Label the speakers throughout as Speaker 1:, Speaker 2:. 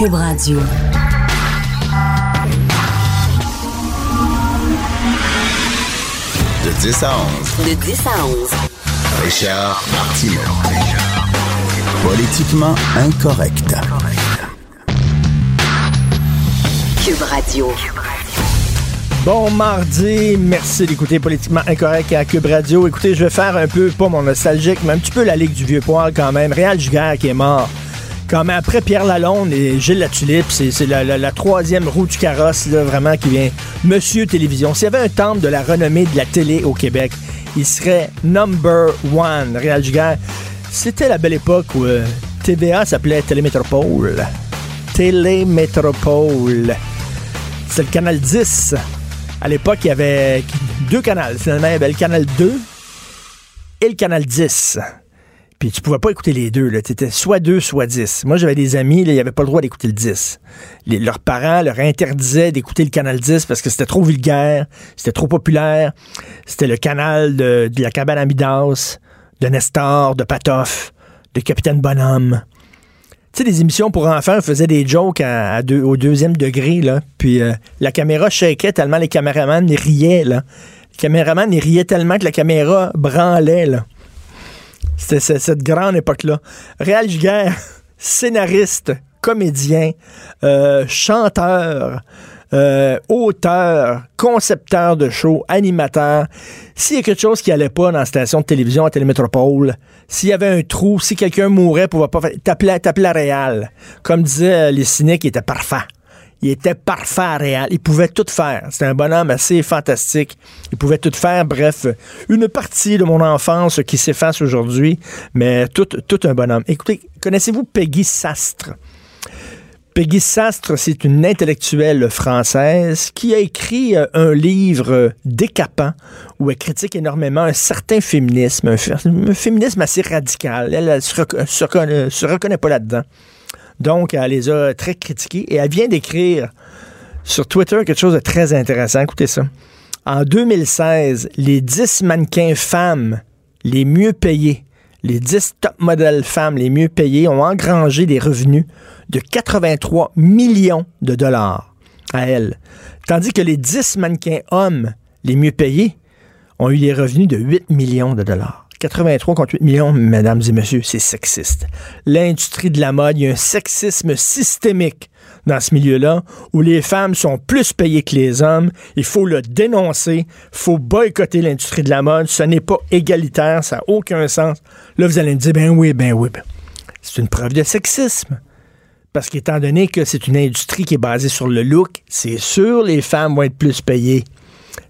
Speaker 1: Cube Radio.
Speaker 2: De 10 à 11.
Speaker 1: De 10 à 11.
Speaker 2: Richard Martineau. Politiquement incorrect.
Speaker 1: Cube Radio.
Speaker 3: Bon mardi, merci d'écouter Politiquement Incorrect à Cube Radio. Écoutez, je vais faire un peu, pas mon nostalgique, mais un petit peu la Ligue du Vieux Poil quand même. Réal Giguère qui est mort. Même, après Pierre Lalonde et Gilles Latulippe, c'est la, la, la, troisième roue du carrosse, là, vraiment, qui vient. Monsieur Télévision. S'il y avait un temple de la renommée de la télé au Québec, il serait number one, Réal. C'était la belle époque où euh, TVA s'appelait Télémétropole. Télémétropole. C'est le canal 10. À l'époque, il y avait deux canaux. Finalement, il y avait le canal 2 et le canal 10. Puis tu pouvais pas écouter les deux. Tu étais soit 2, soit 10. Moi, j'avais des amis, ils n'avaient pas le droit d'écouter le 10. Les, leurs parents leur interdisaient d'écouter le canal 10 parce que c'était trop vulgaire, c'était trop populaire. C'était le canal de, la cabane à de Nestor, de Patoff, de Capitaine Bonhomme. Tu sais, des émissions pour enfants faisaient des jokes à, deux, au deuxième degré, là. Puis euh, la caméra shakeait tellement les caméramans riaient, là. Les caméramans riaient tellement que la caméra branlait, là. C'était cette grande époque-là. Réal Giguère, scénariste, comédien, euh, chanteur, euh, auteur, concepteur de show, animateur. S'il y a quelque chose qui allait pas dans la station de télévision à Télémétropole, s'il y avait un trou, si quelqu'un mourait, pouvait pas faire, t'appelais, t'appelais Réal. Comme disaient les cyniques, il était parfait. Il était parfait à Réal. Il pouvait tout faire. C'était un bonhomme assez fantastique. Il pouvait tout faire. Bref, une partie de mon enfance qui s'efface aujourd'hui, mais tout, un bonhomme. Écoutez, connaissez-vous Peggy Sastre? Peggy Sastre, c'est une intellectuelle française qui a écrit euh, un livre décapant où elle critique énormément un certain féminisme, un, féminisme assez radical. Elle, ne reconnaît, se reconnaît pas là-dedans. Donc, elle les a très critiqués et elle vient d'écrire sur Twitter quelque chose de très intéressant. Écoutez ça. En 2016, les 10 mannequins femmes les mieux payés, les 10 top modèles femmes les mieux payées ont engrangé des revenus de 83 millions de dollars à elles. Tandis que les 10 mannequins hommes les mieux payés ont eu des revenus de 8 millions de dollars. 83 contre 8 millions, mesdames et messieurs, c'est sexiste. L'industrie de la mode, il y a un sexisme systémique dans ce milieu-là, où les femmes sont plus payées que les hommes. Il faut le dénoncer. Il faut boycotter l'industrie de la mode. Ce n'est pas égalitaire. Ça n'a aucun sens. Là, vous allez me dire, ben oui, ben oui. Ben. C'est une preuve de sexisme. Parce qu'étant donné que c'est une industrie qui est basée sur le look, c'est sûr les femmes vont être plus payées.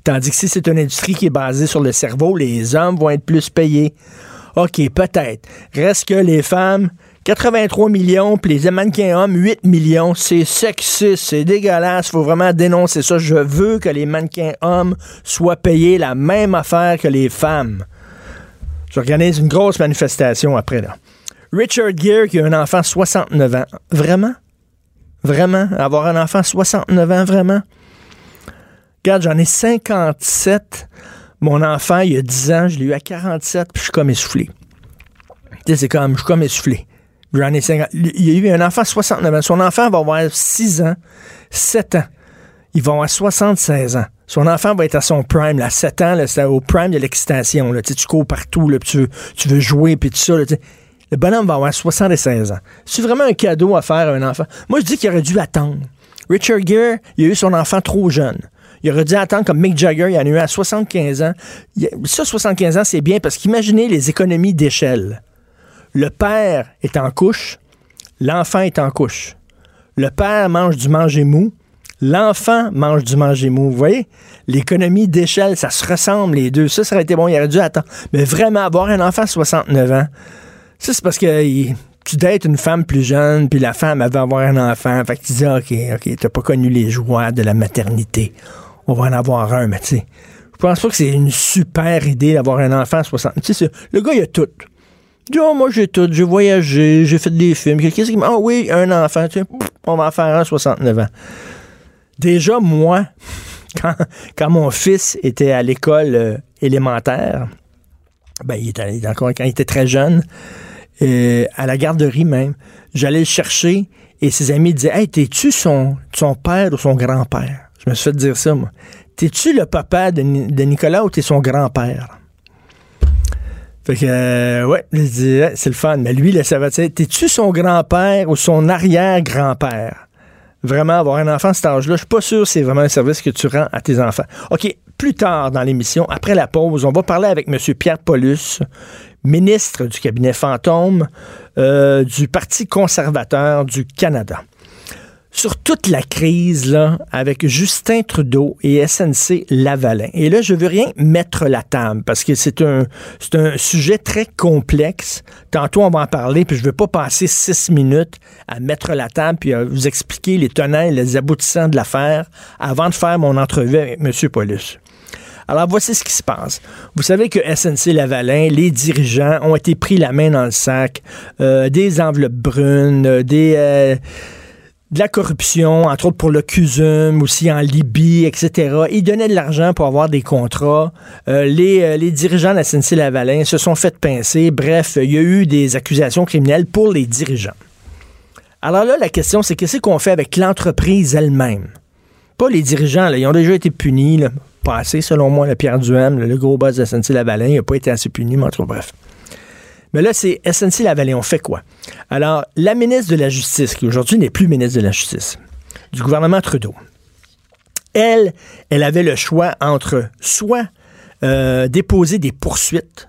Speaker 3: Tandis que si c'est une industrie qui est basée sur le cerveau, les hommes vont être plus payés. OK, peut-être. Reste que les femmes, 83 millions, puis les mannequins hommes, 8 millions. C'est sexiste, c'est dégueulasse. faut vraiment dénoncer ça. Je veux que les mannequins hommes soient payés la même affaire que les femmes. J'organise une grosse manifestation après, là. Richard Gere, qui a un enfant 69 ans. Vraiment? Vraiment? Avoir un enfant 69 ans, vraiment? Regarde, j'en ai 57. Mon enfant, il y a 10 ans, je l'ai eu à 47, puis je suis comme essoufflé. Tu sais, c'est comme, je suis comme essoufflé. J'en ai 50. Il y a eu un enfant 69 ans. Son enfant va avoir 6 ans, 7 ans. Il va avoir 76 ans. Son enfant va être à son prime, là, 7 ans, c'est au prime de l'excitation. Tu, tu cours partout, là, tu, veux, tu veux jouer, puis tout ça. Là, le bonhomme va avoir 76 ans. C'est vraiment un cadeau à faire à un enfant. Moi, je dis qu'il aurait dû attendre. Richard Gere, il a eu son enfant trop jeune. Il aurait dû attendre comme Mick Jagger, il en a eu à 75 ans. Ça, 75 ans, c'est bien parce qu'imaginez les économies d'échelle. Le père est en couche, l'enfant est en couche. Le père mange du manger mou, l'enfant mange du manger mou. Vous voyez? L'économie d'échelle, ça se ressemble les deux. Ça, ça aurait été bon, il aurait dû attendre. Mais vraiment, avoir un enfant à 69 ans, ça, c'est parce que tu dates une femme plus jeune, puis la femme, veut avoir un enfant. Fait que tu dis, OK, OK, t'as pas connu les joies de la maternité. On va en avoir un, mais tu sais, je pense pas que c'est une super idée d'avoir un enfant à 60. Tu sais, le gars, il a tout. Il oh, moi, j'ai tout. J'ai voyagé, j'ai fait des films. Qu'est-ce qui Ah oui, un enfant. Tu sais, on va en faire un à 69 ans. Déjà, moi, quand, mon fils était à l'école euh, élémentaire, ben, il était encore quand il était très jeune, euh, à la garderie même, j'allais le chercher et ses amis disaient Hey, t'es-tu son, son père ou son grand-père? Je me suis fait dire ça, moi. T'es-tu le papa de, de Nicolas ou t'es son grand-père? Fait que, euh, ouais, je dis, c'est le fun. Mais lui, là, ça va T'es-tu son grand-père ou son arrière-grand-père? Vraiment, avoir un enfant à cet âge-là, je suis pas sûr que c'est vraiment un service que tu rends à tes enfants. OK, plus tard dans l'émission, après la pause, on va parler avec M. Pierre Paulus, ministre du cabinet fantôme euh, du Parti conservateur du Canada. Sur toute la crise là, avec Justin Trudeau et SNC Lavalin. Et là, je veux rien mettre la table parce que c'est un, sujet très complexe. Tantôt, on va en parler, puis je veux pas passer six minutes à mettre la table puis à vous expliquer les tenants et les aboutissants de l'affaire avant de faire mon entrevue avec M. Paulus. Alors, voici ce qui se passe. Vous savez que SNC Lavalin, les dirigeants ont été pris la main dans le sac, euh, des enveloppes brunes, euh, des... euh, de la corruption, entre autres pour le CUSUM, aussi en Libye, etc. Ils donnaient de l'argent pour avoir des contrats. Euh, les, euh, les dirigeants de la SNC-Lavalin se sont fait pincer. Bref, il y a eu des accusations criminelles pour les dirigeants. Alors là, la question, c'est qu'est-ce qu'on fait avec l'entreprise elle-même? Pas les dirigeants, ils ont déjà été punis, pas assez selon moi, le Pierre Duham, le, gros boss de SNC-Lavalin, il n'a pas été assez puni, mais en bref. Mais là, c'est SNC-Lavalin, on fait quoi? Alors, la ministre de la Justice, qui aujourd'hui n'est plus ministre de la Justice, du gouvernement Trudeau, elle, elle avait le choix entre soit euh, déposer des poursuites,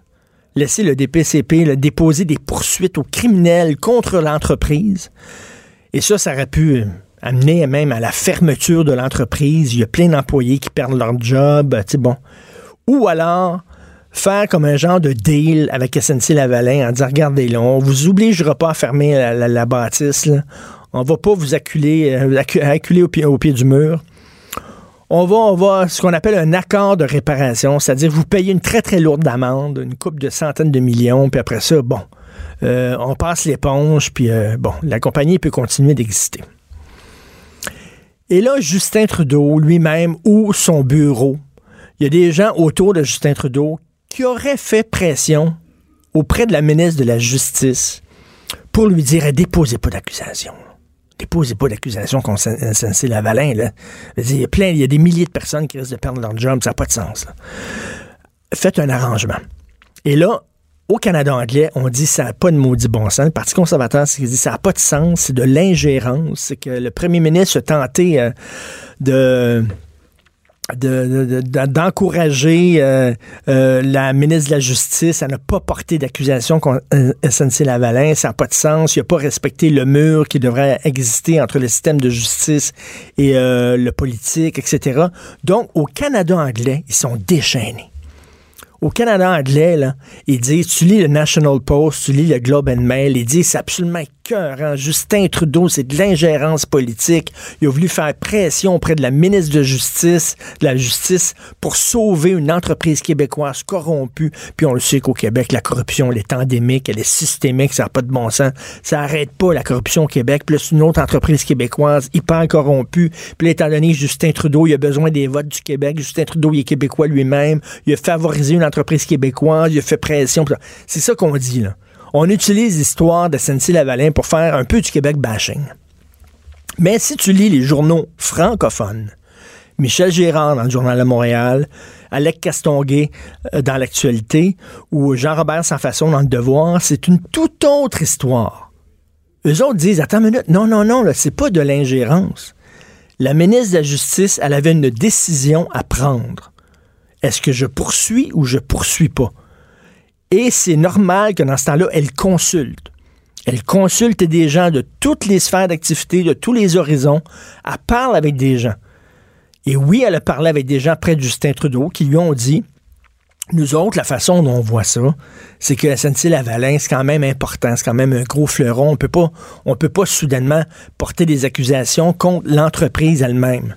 Speaker 3: laisser le DPCP déposer des poursuites aux criminels contre l'entreprise, et ça, ça aurait pu euh, amener même à la fermeture de l'entreprise. Il y a plein d'employés qui perdent leur job, tu bon. Ou alors faire comme un genre de deal avec SNC Lavalin en disant regardez là, on vous obligera pas à fermer la, bâtisse. Là. On va pas vous acculer, euh, au pied du mur. On va, on va, ce qu'on appelle un accord de réparation, c'est-à-dire vous payez une très, très lourde amende, une coupe de centaines de millions, puis après ça, bon, euh, on passe l'éponge, puis euh, bon, la compagnie peut continuer d'exister. Et là, Justin Trudeau lui-même ou son bureau, il y a des gens autour de Justin Trudeau qui auraient fait pression auprès de la ministre de la Justice pour lui dire eh, déposez pas d'accusation. Déposez pas d'accusation contre SNC Lavalin. Là. Il y a plein, il y a des milliers de personnes qui risquent de perdre leur job, ça n'a pas de sens. Faites un arrangement. Et là, au Canada anglais, on dit ça n'a pas de maudit bon sens. Le Parti conservateur, c'est qu'il dit ça n'a pas de sens, c'est de l'ingérence. C'est que le premier ministre a tenté euh, de de- de- de- d'encourager euh, euh, la ministre de la Justice à ne pas porter d'accusation contre euh, SNC Lavalin. Ça n'a pas de sens. Il n'a pas respecté le mur qui devrait exister entre le système de justice et euh, le politique, etc. Donc, au Canada anglais, ils sont déchaînés. Au Canada anglais, là, ils disent, tu lis le National Post, tu lis le Globe and Mail, ils disent, c'est absolument écœurant. Justin Trudeau, c'est de l'ingérence politique. Il a voulu faire pression auprès de la ministre de Justice, de la Justice, pour sauver une entreprise québécoise corrompue. Puis on le sait qu'au Québec, la corruption, elle est endémique, elle est systémique, ça n'a pas de bon sens. Ça arrête pas la corruption au Québec. Plus une autre entreprise québécoise hyper corrompue. Puis étant donné que Justin Trudeau, il a besoin des votes du Québec, Justin Trudeau, il est québécois lui-même, il a favorisé une entreprise québécoise, il a fait pression. C'est ça qu'on dit. On utilise l'histoire de SNC-Lavalin pour faire un peu du Québec bashing. Mais si tu lis les journaux francophones, Michel Gérard dans le Journal de Montréal, Alec Castonguay euh, dans l'actualité, ou Jean-Robert Sans-Façon dans le Devoir, c'est une toute autre histoire. Eux autres disent, attends une minute, non, non, non, c'est pas de l'ingérence. La ministre de la Justice, elle avait une décision à prendre. Est-ce que je poursuis ou je poursuis pas? Et c'est normal que dans ce temps-là, elle consulte. Elle consulte des gens de toutes les sphères d'activité, de tous les horizons. Elle parle avec des gens. Et oui, elle a parlé avec des gens près de Justin Trudeau qui lui ont dit Nous autres, la façon dont on voit ça, c'est que SNC-Lavalin, c'est quand même important, c'est quand même un gros fleuron. On peut pas, on peut pas soudainement porter des accusations contre l'entreprise elle-même.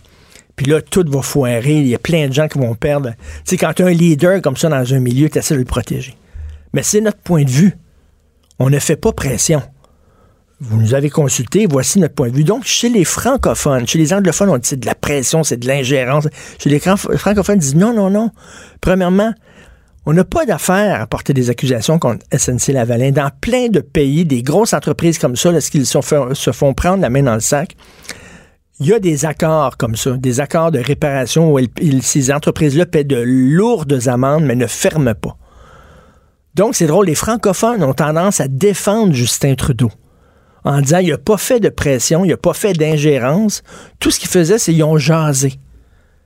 Speaker 3: Puis là, tout va foirer. Il y a plein de gens qui vont perdre. Tu sais, quand tu un leader comme ça dans un milieu, tu essaies de le protéger. Mais c'est notre point de vue. On ne fait pas pression. Vous nous avez consulté, voici notre point de vue. Donc, chez les francophones, chez les anglophones, on dit c'est de la pression, c'est de l'ingérence. Chez les francophones, ils disent non, non, non. Premièrement, on n'a pas d'affaire à porter des accusations contre SNC-Lavalin. Dans plein de pays, des grosses entreprises comme ça, lorsqu'ils se font prendre la main dans le sac, il y a des accords comme ça, des accords de réparation où ces entreprises-là paient de lourdes amendes, mais ne ferment pas. Donc, c'est drôle, les francophones ont tendance à défendre Justin Trudeau en disant il n'a pas fait de pression, il n'a pas fait d'ingérence. Tout ce qu'ils faisaient, c'est qu'ils ont jasé.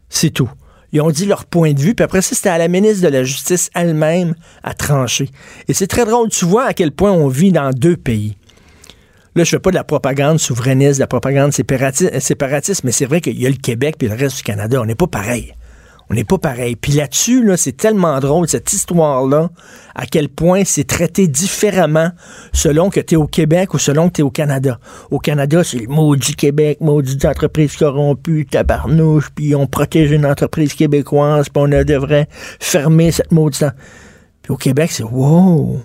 Speaker 3: C'est tout. Ils ont dit leur point de vue, puis après ça, c'était à la ministre de la Justice elle-même à trancher. Et c'est très drôle, tu vois à quel point on vit dans deux pays. Là, je fais pas de la propagande souverainiste, de la propagande séparatiste, mais c'est vrai qu'il y a le Québec et le reste du Canada. On n'est pas pareil. On n'est pas pareil. Puis là-dessus, là, c'est tellement drôle, cette histoire-là, à quel point c'est traité différemment selon que tu es au Québec ou selon que tu es au Canada. Au Canada, c'est le maudit Québec, maudit entreprise corrompue, tabarnouche, puis on protège une entreprise québécoise, puis on devrait fermer cette maudite... Puis au Québec, c'est wow!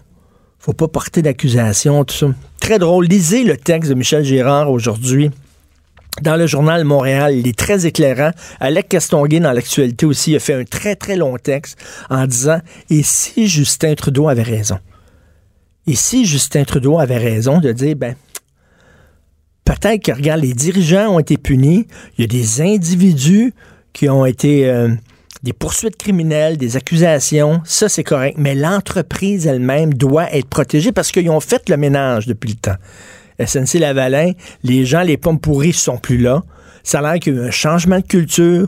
Speaker 3: Faut pas porter d'accusation, tout ça. Très drôle. Lisez le texte de Michel Girard aujourd'hui dans le journal Montréal. Il est très éclairant. Alec Castonguay, dans l'actualité aussi, a fait un très, très long texte en disant Et si Justin Trudeau avait raison? Et si Justin Trudeau avait raison de dire, ben, peut-être que, regarde, les dirigeants ont été punis, il y a des individus qui ont été. Euh, des poursuites criminelles, des accusations, ça c'est correct, mais l'entreprise elle-même doit être protégée parce qu'ils ont fait le ménage depuis le temps. SNC Lavalin, les gens, les pommes pourries sont plus là. Ça a l'air qu'il y a eu un changement de culture.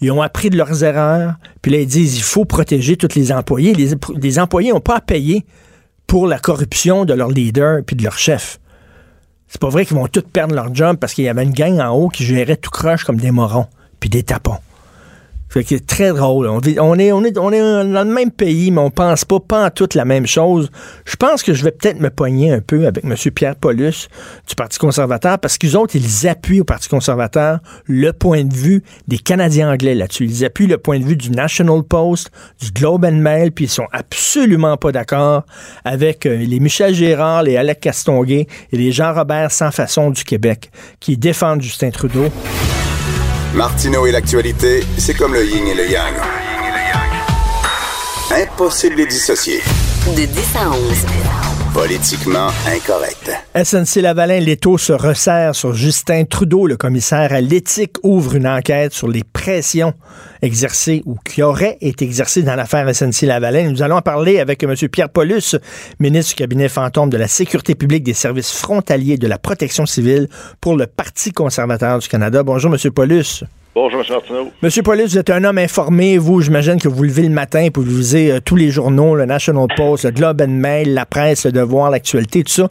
Speaker 3: Ils ont appris de leurs erreurs. Puis là, ils disent il faut protéger tous les employés. Les, employés n'ont pas à payer pour la corruption de leur leader puis de leur chef. C'est pas vrai qu'ils vont tous perdre leur job parce qu'il y avait une gang en haut qui gérait tout croche comme des morons puis des tapons. C'est très drôle. On, est, dans le même pays, mais on pense pas, pas en toute la même chose. Je pense que je vais peut-être me poigner un peu avec M. Pierre Paulus du Parti conservateur parce qu'ils autres, ils appuient au Parti conservateur le point de vue des Canadiens anglais là-dessus. Ils appuient le point de vue du National Post, du Globe and Mail, puis ils sont absolument pas d'accord avec euh, les Michel Gérard, les Alec Castonguay et les Jean-Robert Sans Façon du Québec qui défendent Justin Trudeau.
Speaker 2: Martineau et l'actualité, c'est comme le yin et le yang. Impossible de dissocier.
Speaker 1: De 10 à 11.
Speaker 2: Politiquement incorrect.
Speaker 3: SNC Lavalin, l'étau se resserre sur Justin Trudeau. Le commissaire à l'éthique ouvre une enquête sur les pressions exercées ou qui auraient été exercées dans l'affaire SNC Lavalin. Nous allons en parler avec M. Pierre Paulus, ministre du cabinet fantôme de la Sécurité publique, des services frontaliers de la protection civile pour le Parti conservateur du Canada. Bonjour, M. Paulus.
Speaker 4: Bonjour, M. Martineau.
Speaker 3: Monsieur Paulus, vous êtes un homme informé. Vous, j'imagine que vous levez le matin pour vous lisez euh, tous les journaux, le National Post, le Globe and Mail, la presse, le Devoir, l'actualité, tout ça.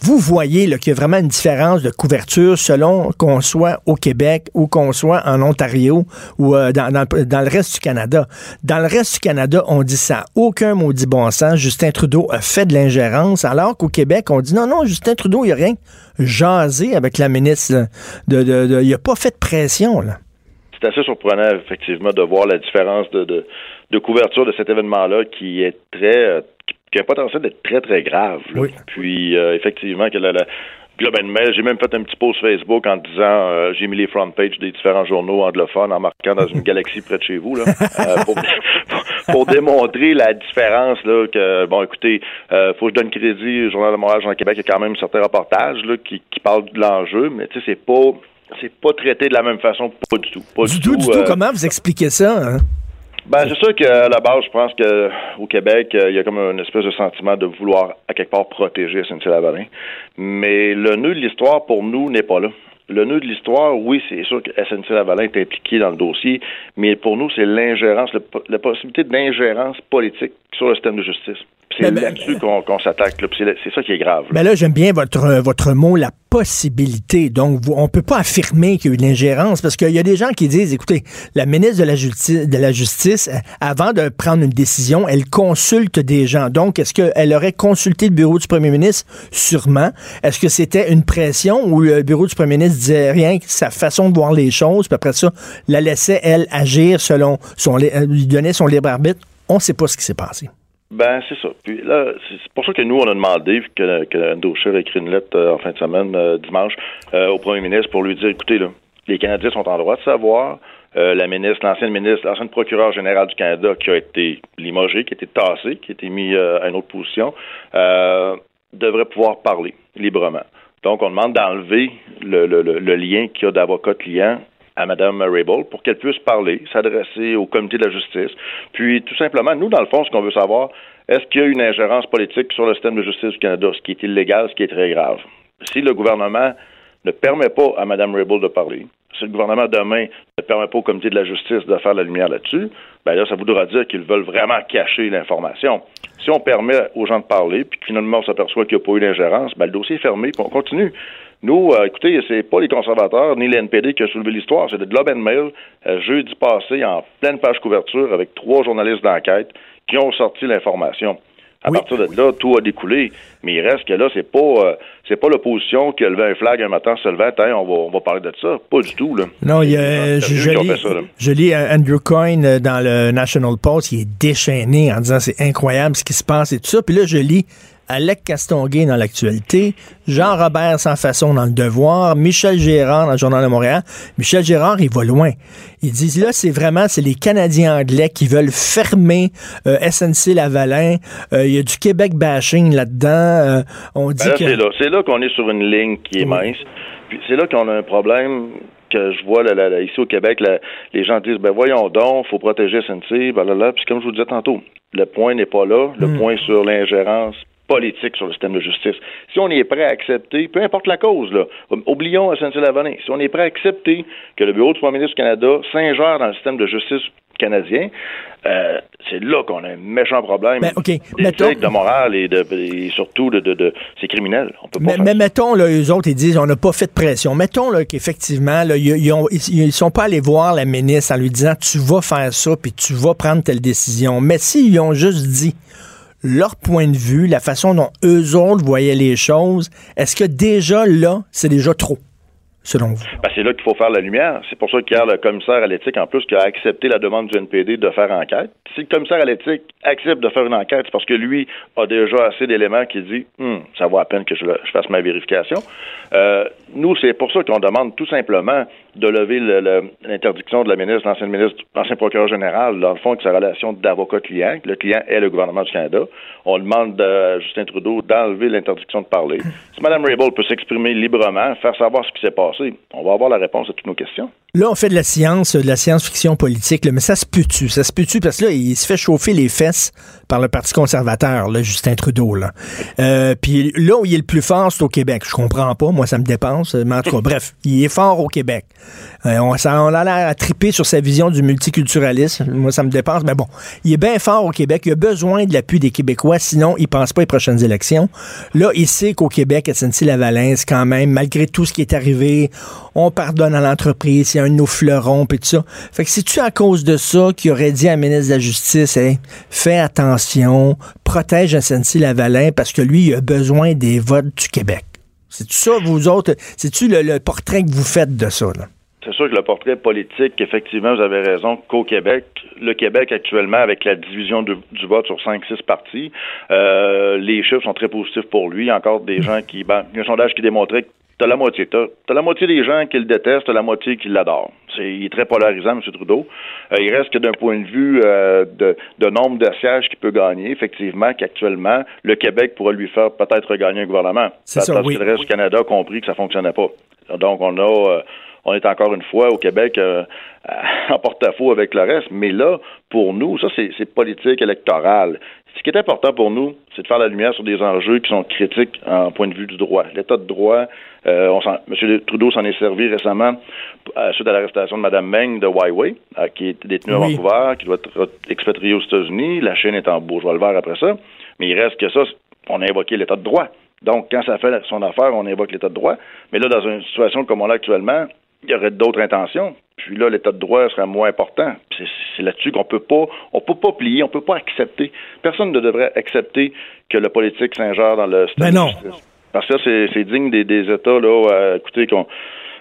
Speaker 3: Vous voyez qu'il y a vraiment une différence de couverture selon qu'on soit au Québec ou qu'on soit en Ontario ou euh, dans, le reste du Canada. Dans le reste du Canada, on dit ça. Aucun maudit bon sens. Justin Trudeau a fait de l'ingérence, alors qu'au Québec, on dit non, non, Justin Trudeau, il n'y a rien jasé avec la ministre. De, de, il n'a pas fait de pression, là
Speaker 4: c'est assez surprenant, effectivement, de voir la différence de, de, couverture de cet événement-là qui est très. Euh, qui a potentiel d'être très, très grave. Puis, euh, effectivement, que la, la Globe Mail, j'ai même fait un petit post Facebook en disant euh, j'ai mis les front pages des différents journaux anglophones en marquant dans une galaxie près de chez vous là, pour, démontrer la différence là que bon écoutez euh, faut que je donne crédit au Journal de Montréal, Jean Québec, il y a quand même certains reportages là, qui, qui parlent de l'enjeu, mais tu sais c'est pas c'est pas traité de la même façon, pas du tout. Pas
Speaker 3: du, tout, du tout. Euh, Comment vous expliquez ça? Hein?
Speaker 4: Ben, c'est sûr qu'à la base, je pense qu'au Québec, euh, il y a comme une espèce de sentiment de vouloir, à quelque part, protéger SNC-Lavalin. Mais le nœud de l'histoire, pour nous, n'est pas là. Le nœud de l'histoire, oui, c'est sûr que SNC-Lavalin est impliqué dans le dossier, mais pour nous, c'est l'ingérence, la possibilité d'ingérence politique sur le système de justice. C'est là-dessus qu'on s'attaque. C'est ça qui est grave.
Speaker 3: Mais là, j'aime bien votre, votre mot, la possibilité. Donc, on ne peut pas affirmer qu'il y a eu une ingérence parce qu'il y a des gens qui disent, écoutez, la ministre de la, Justice, de la Justice, avant de prendre une décision, elle consulte des gens. Donc, est-ce qu'elle aurait consulté le bureau du premier ministre? Sûrement. Est-ce que c'était une pression où le bureau du premier ministre disait rien, sa façon de voir les choses, puis après ça, la laissait, elle, agir selon son, euh, lui donnait son libre arbitre? On ne sait pas ce qui s'est passé.
Speaker 4: Ben, c'est ça. Puis là, c'est pour ça que nous, on a demandé que, que Andrew a écrit une lettre euh, en fin de semaine, euh, dimanche, euh, au premier ministre pour lui dire, écoutez, là, les Canadiens sont en droit de savoir. la ministre, l'ancienne ministre, l'ancienne procureure générale du Canada qui a été limogée, qui a été tassée, qui a été mis à une autre position, devrait pouvoir parler librement. Donc, on demande d'enlever le, le, le, lien qu'il y a d'avocat-client à Mme Rabel pour qu'elle puisse parler, s'adresser au comité de la justice. Puis, tout simplement, nous, dans le fond, ce qu'on veut savoir, est-ce qu'il y a une ingérence politique sur le système de justice du Canada, ce qui est illégal, ce qui est très grave? Si le gouvernement ne permet pas à Mme Rabel de parler, si le gouvernement demain permet pas au comité de la justice de faire la lumière là-dessus, ben là, ça voudra dire qu'ils veulent vraiment cacher l'information. Si on permet aux gens de parler, puis finalement on s'aperçoit qu'il n'y a pas eu d'ingérence, ben le dossier est fermé, puis on continue. Nous, euh, écoutez, c'est pas les conservateurs ni l'NPD qui a soulevé l'histoire, c'est le Globe and Mail, euh, jeudi passé, en pleine page couverture, avec trois journalistes d'enquête qui ont sorti l'information. À partir de là, tout a découlé. Mais il reste que là, c'est pas euh, c'est pas l'opposition qui a levé un flag un matin, se levait, on va, on va parler de ça. Pas du tout. Là.
Speaker 3: Non, il y a, je, lis, je, lis, Andrew Coyne dans le National Post, il est déchaîné en disant c'est incroyable ce qui se passe et tout ça. Puis là, je lis Alec Castonguay dans l'actualité, Jean-Robert sans façon dans le devoir, Michel Gérard dans le Journal de Montréal. Michel Gérard, il va loin. Il dit là, c'est vraiment, c'est les Canadiens anglais qui veulent fermer euh, SNC Lavalin. Euh, il y a du Québec bashing là-dedans. Euh, on dit ben
Speaker 4: que... C'est là, qu'on est sur une ligne qui est mince. Puis c'est là qu'on a un problème que je vois là, ici au Québec, les gens disent ben voyons donc, faut protéger SNC, blablabla. Puis comme je vous disais tantôt, le point n'est pas là. Le hmm. point sur l'ingérence politique sur le système de justice. Si on est prêt à accepter, peu importe la cause, là, oublions SNC-Lavalin, si on est prêt à accepter que le Bureau du Premier ministre du Canada s'ingère dans le système de justice canadien, euh, c'est là qu'on a un méchant problème
Speaker 3: okay.
Speaker 4: de morale et, de, surtout de, de, c'est criminel. On peut
Speaker 3: pas mais, mettons, là, eux autres, ils disent on n'a pas fait de pression. Mettons qu'effectivement, ils, ils, sont pas allés voir la ministre en lui disant tu vas faire ça puis tu vas prendre telle décision. Mais s'ils ont juste dit leur point de vue, la façon dont eux autres voyaient les choses, est-ce que déjà là, c'est déjà trop? selon vous?
Speaker 4: Ben, c'est là qu'il faut faire la lumière. C'est pour ça a le commissaire à l'éthique, en plus, qui a accepté la demande du NPD de faire enquête. Si le commissaire à l'éthique accepte de faire une enquête, c'est parce que lui a déjà assez d'éléments qui dit hum, ça vaut à peine que je, fasse ma vérification. Euh, nous, c'est pour ça qu'on demande tout simplement de lever l'interdiction de la ministre, l'ancien ministre, l'ancien procureur général, dans le fond, de sa relation d'avocat-client. Le client est le gouvernement du Canada. On demande à Justin Trudeau d'enlever l'interdiction de parler. Si Mme Rabel peut s'exprimer librement, faire savoir ce qui s'est passé, on va avoir la réponse à toutes nos questions.
Speaker 3: Là, on fait de la science, de la science-fiction politique, mais ça se peut-tu? Ça se peut-tu? Parce que là, il se fait chauffer les fesses par le Parti conservateur, là, Justin Trudeau. Là. Euh, puis là où il est le plus fort, c'est au Québec. Je comprends pas, moi, ça me dépense. Mais en tout cas, bref, il est fort au Québec. Euh, on, on, a l'air à triper sur sa vision du multiculturalisme. Moi, ça me dépense. Mais bon, il est bien fort au Québec. Il a besoin de l'appui des Québécois, sinon il pense pas aux prochaines élections. Là, il sait qu'au Québec, SNC-Lavalin, quand même, malgré tout ce qui est arrivé, on pardonne à l'entreprise, il y a un de nos fleurons, et tout ça. Fait que c'est-tu à cause de ça qu'il aurait dit à la ministre de la Justice, hey, fais attention, protège SNC-Lavalin parce que lui, il a besoin des votes du Québec. C'est-tu ça, vous autres? C'est-tu le, portrait que vous faites de ça, là?
Speaker 4: C'est sûr que le portrait politique, effectivement, vous avez raison, qu'au Québec, le Québec actuellement, avec la division du vote sur 5-6 partis, euh, les chiffres sont très positifs pour lui. Il y a encore des gens qui... Ben, il y a un sondage qui démontrait que T'as la moitié. T'as as la moitié des gens qui le détestent, t'as la moitié qui l'adorent. il est très polarisant, M. Trudeau. Euh, il reste que d'un point de vue euh, de, de, nombre de sièges qu'il peut gagner, effectivement, qu'actuellement, le Québec pourrait lui faire peut-être gagner un gouvernement.
Speaker 3: C'est ça,
Speaker 4: parce que le reste du Canada a compris que ça fonctionnait pas. Donc, on a, euh, on est encore une fois au Québec en porte-à-faux avec le reste. Mais là, pour nous, ça, c'est politique électorale. Ce qui est important pour nous, c'est de faire la lumière sur des enjeux qui sont critiques en point de vue du droit. L'état de droit, euh, M. Trudeau s'en est servi récemment euh, suite à l'arrestation de Mme Meng de Huawei, euh, qui est détenue à Vancouver, qui doit être expatriée aux États-Unis. La Chine est en beau le vert après ça. Mais il reste que ça, on a invoqué l'état de droit. Donc, quand ça fait son affaire, on invoque l'état de droit. Mais là, dans une situation comme on l'a actuellement, il y aurait d'autres intentions. Puis là, l'état de droit serait moins important. C'est là-dessus qu'on peut pas, on peut pas plier, on peut pas accepter. Personne ne devrait accepter que le politique s'ingère dans le
Speaker 3: système ben non.
Speaker 4: Parce que c'est digne des, États, là, euh, écoutez, qu'on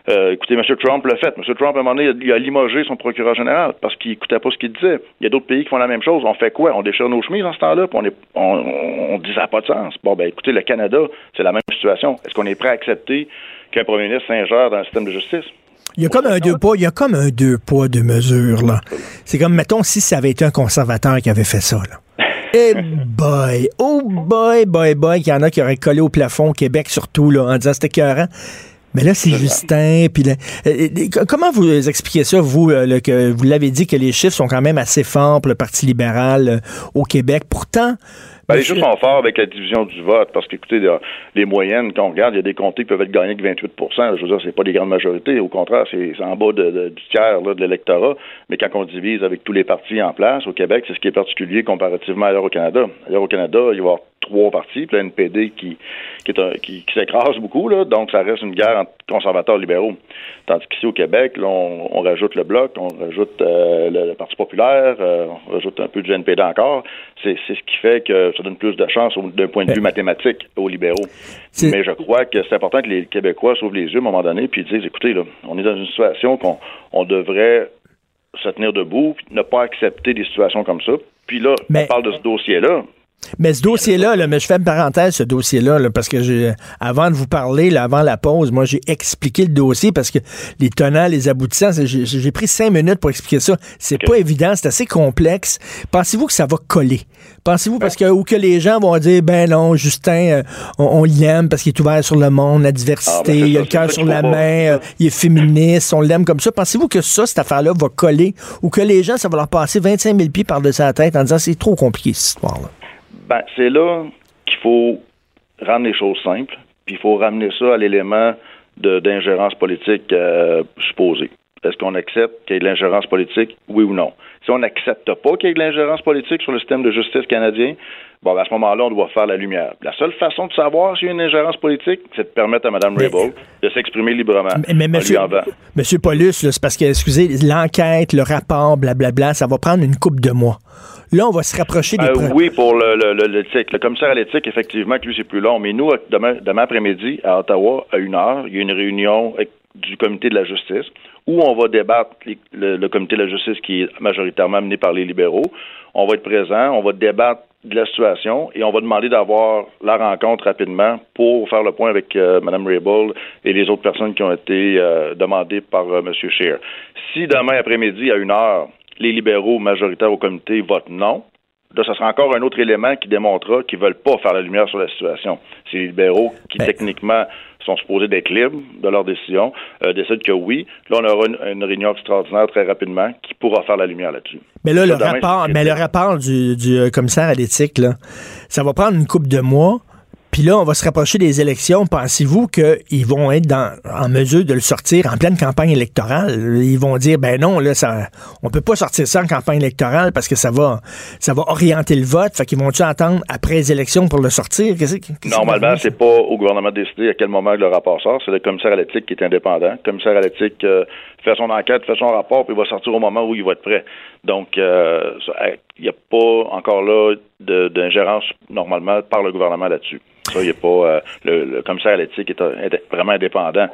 Speaker 4: euh, écoutez, M. Trump l'a fait. M. Trump, à un moment donné, il a, limogé son procureur général parce qu'il n'écoutait pas ce qu'il disait. Il y a d'autres pays qui font la même chose. On fait quoi? On déchire nos chemises en ce temps-là, puis on, on, dit ça n'a pas de sens. Bon, ben écoutez, le Canada, c'est la même situation. Est-ce qu'on est prêt à accepter qu'un premier ministre s'ingère dans le système de justice?
Speaker 3: Il y a comme un deux poids, il y a comme un deux poids, deux mesures, là. C'est comme, mettons, si ça avait été un conservateur qui avait fait ça, là. Eh boy, oh boy, boy, boy, qu'il y en a qui auraient collé au plafond, au Québec surtout, là, en disant c'était écœurant. Mais là, c'est Justin. Puis euh, euh, comment vous expliquez ça, vous, euh, que vous l'avez dit que les chiffres sont quand même assez forts pour le Parti libéral au Québec? Pourtant,
Speaker 4: ben, les chiffres sont forts avec la division du vote, parce qu'écoutez, les moyennes, quand on regarde, il y a des comtés qui peuvent être gagnés avec 28% Je veux dire, c'est pas des grandes majorités. Au contraire, c'est en bas de, du tiers de l'électorat. Mais quand on divise avec tous les partis en place au Québec, c'est ce qui est particulier comparativement ailleurs au Canada. Ailleurs au Canada, il va y avoir trois partis, puis la NPD qui, qui, qui, s'écrase beaucoup, là, donc ça reste une guerre entre conservateurs et libéraux. Tandis qu'ici au Québec, là, on, rajoute le Bloc, on rajoute euh, le, Parti populaire, euh, on rajoute un peu du NPD encore. C'est ce qui fait que ça donne plus de chance d'un point de vue mathématique aux libéraux. Mais je crois que c'est important que les Québécois s'ouvrent les yeux à un moment donné puis disent, écoutez, là, on est dans une situation qu'on on devrait se tenir debout, ne pas accepter des situations comme ça. Puis là, on parle de ce dossier-là.
Speaker 3: Mais ce dossier-là, là, mais je fais une parenthèse, ce dossier-là, parce que j'ai, avant de vous parler, là, avant la pause, moi, j'ai expliqué le dossier parce que les tenants, les aboutissants, j'ai, pris cinq minutes pour expliquer ça. C'est pas évident, c'est assez complexe. Pensez-vous que ça va coller? Pensez-vous parce que, ou que les gens vont dire, ben non, Justin, euh, on, l'aime parce qu'il est ouvert sur le monde, la diversité, ah, ben, il a le cœur sur la main, euh, il est féministe, on l'aime comme ça. Pensez-vous que ça, cette affaire-là, va coller ou que les gens, ça va leur passer 25 000 pieds par-dessus la tête en disant, c'est trop compliqué, cette histoire-là?
Speaker 4: Ben, c'est là qu'il faut rendre les choses simples, puis il faut ramener ça à l'élément d'ingérence politique euh, supposée. Est-ce qu'on accepte qu'il y ait de l'ingérence politique, oui ou non? Si on n'accepte pas qu'il y ait de l'ingérence politique sur le système de justice canadien, bon, ben, à ce moment-là, on doit faire la lumière. La seule façon de savoir s'il y a une ingérence politique, c'est de permettre à Mme Raybould de s'exprimer librement.
Speaker 3: Mais, monsieur, monsieur Paulus, c'est parce que, excusez, l'enquête, le rapport, blablabla, ça va prendre une coupe de mois. Là, on va se rapprocher des
Speaker 4: euh, Oui, pour le, le, l'éthique. Le commissaire à l'éthique, effectivement, que lui, c'est plus long. Mais nous, demain, demain après-midi, à Ottawa, à une heure, il y a une réunion du comité de la justice où on va débattre le, comité de la justice qui est majoritairement mené par les libéraux. On va être présent, on va débattre de la situation et on va demander d'avoir la rencontre rapidement pour faire le point avec euh, Mme Raybould et les autres personnes qui ont été euh, demandées par euh, M. Scheer. Si demain après-midi, à une heure, les libéraux majoritaires au comité votent non, là, ce sera encore un autre élément qui démontrera qu'ils ne veulent pas faire la lumière sur la situation. C'est les libéraux qui, ben, techniquement, sont supposés d'être libres de leur décision, euh, décident que oui. Là, on aura une, réunion extraordinaire très rapidement qui pourra faire la lumière là-dessus.
Speaker 3: Mais là, le rapport, mais le rapport du, du euh, commissaire à l'éthique, ça va prendre une coupe de mois. Puis là, on va se rapprocher des élections. Pensez-vous qu'ils vont être en mesure de le sortir en pleine campagne électorale? Ils vont dire, ben non, là, ça, on peut pas sortir ça en campagne électorale parce que ça va, ça va orienter le vote. Fait qu'ils vont-tu attendre après les élections pour le sortir?
Speaker 4: Normalement, c'est pas au gouvernement de décider à quel moment le rapport sort. C'est le commissaire à l'éthique qui est indépendant. Le commissaire à l'éthique euh, fait son enquête, fait son rapport, puis il va sortir au moment où il va être prêt. Donc, euh, il n'y a pas encore là d'ingérence normalement par le gouvernement là-dessus. Ça, il a pas euh, le, commissaire à l'éthique est, vraiment indépendant.